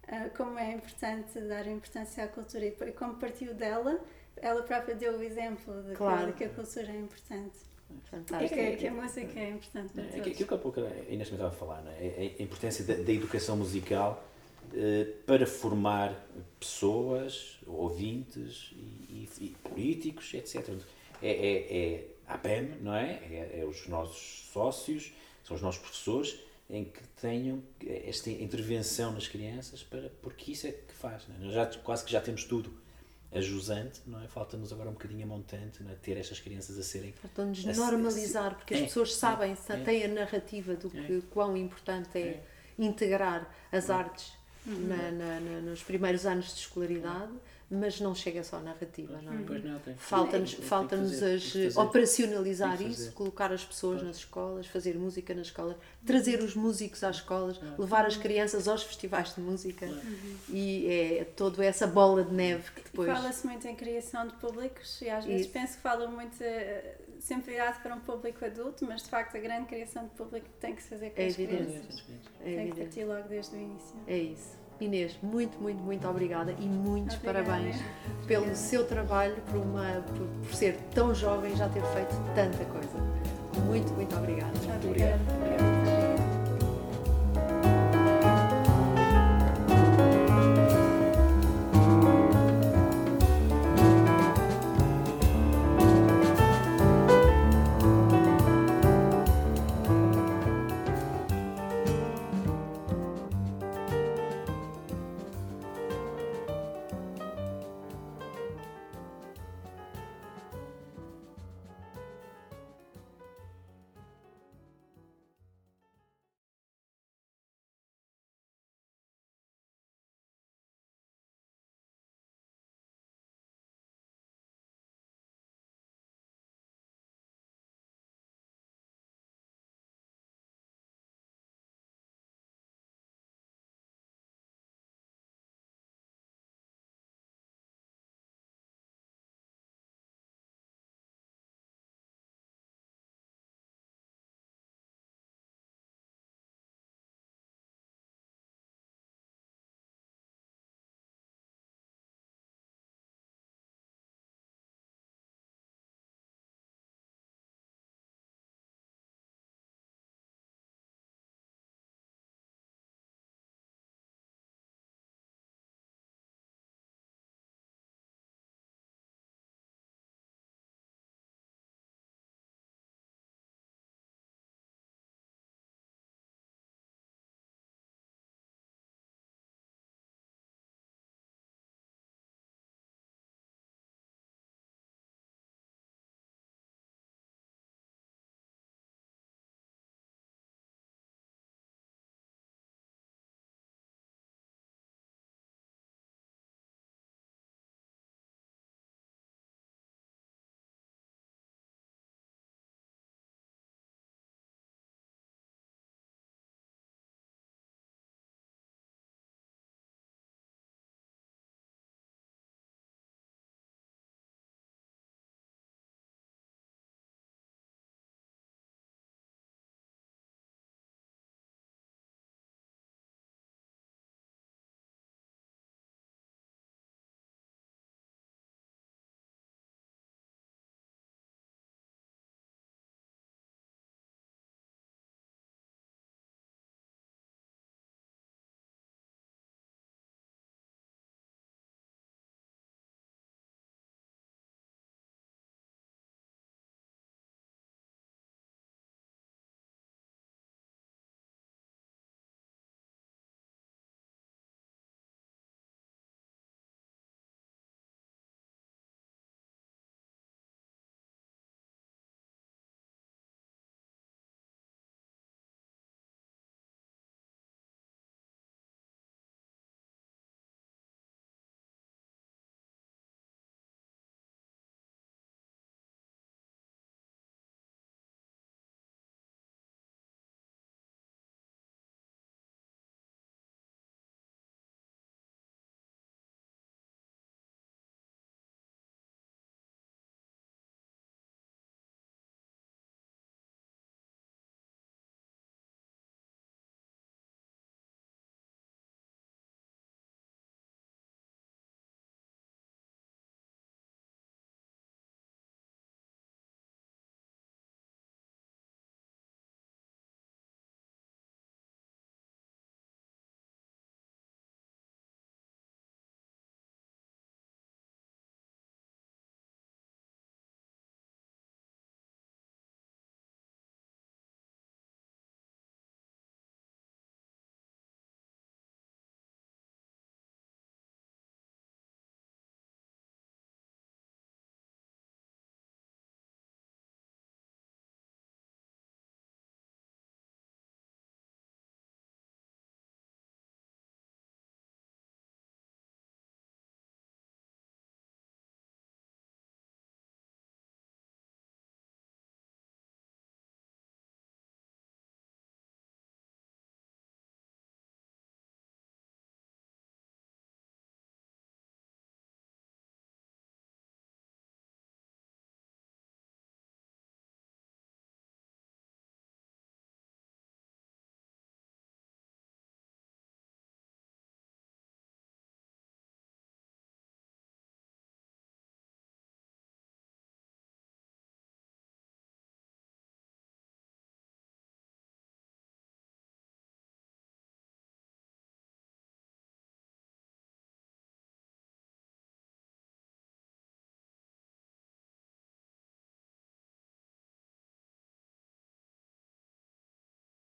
ah, como é importante dar importância à cultura e, e como partiu dela, ela própria deu o exemplo de, que- Claro. de que, a cultura é importante e Fantástico. que, que a música é importante para É, todos. que- aquilo que há pouco a Inês estava a falar, não é? É a importância da, da educação musical para formar pessoas, ouvintes e, e- e políticos, etc. É, é, é a APEM, não é? é? é os nossos sócios, são os nossos professores, em que tenham esta intervenção nas crianças, para, porque isso é que faz. Não é? Nós já, quase que já temos tudo a jusante, não é? Falta-nos agora um bocadinho a montante, não é? Ter estas crianças a serem Faltam-nos Esse- normalizar, porque as é, pessoas sabem, é, têm a narrativa do que quão importante é, integrar as artes na- na- na- nos primeiros anos de escolaridade, mas não chega só à narrativa, não é? Pois não, tem. Falta-nos Tem que falta-nos fazer, as- operacionalizar isso, colocar as pessoas nas escolas, fazer música nas escolas, trazer os músicos às escolas, levar as crianças aos festivais de música e é toda essa bola de neve que E depois. Fala-se muito em criação de públicos e às vezes Isso. penso que falam muito eh, sempre virado para um público adulto, mas de facto a grande criação de público tem que se fazer com É as evidente. crianças. É Tem que evidente. partir logo desde o início. É isso. Inês, muito, muito, muito obrigada e muitos Obrigada. parabéns pelo seu trabalho, por, uma, por, por ser tão jovem e já ter feito tanta coisa. Muito, muito obrigada. obrigado. Obrigada.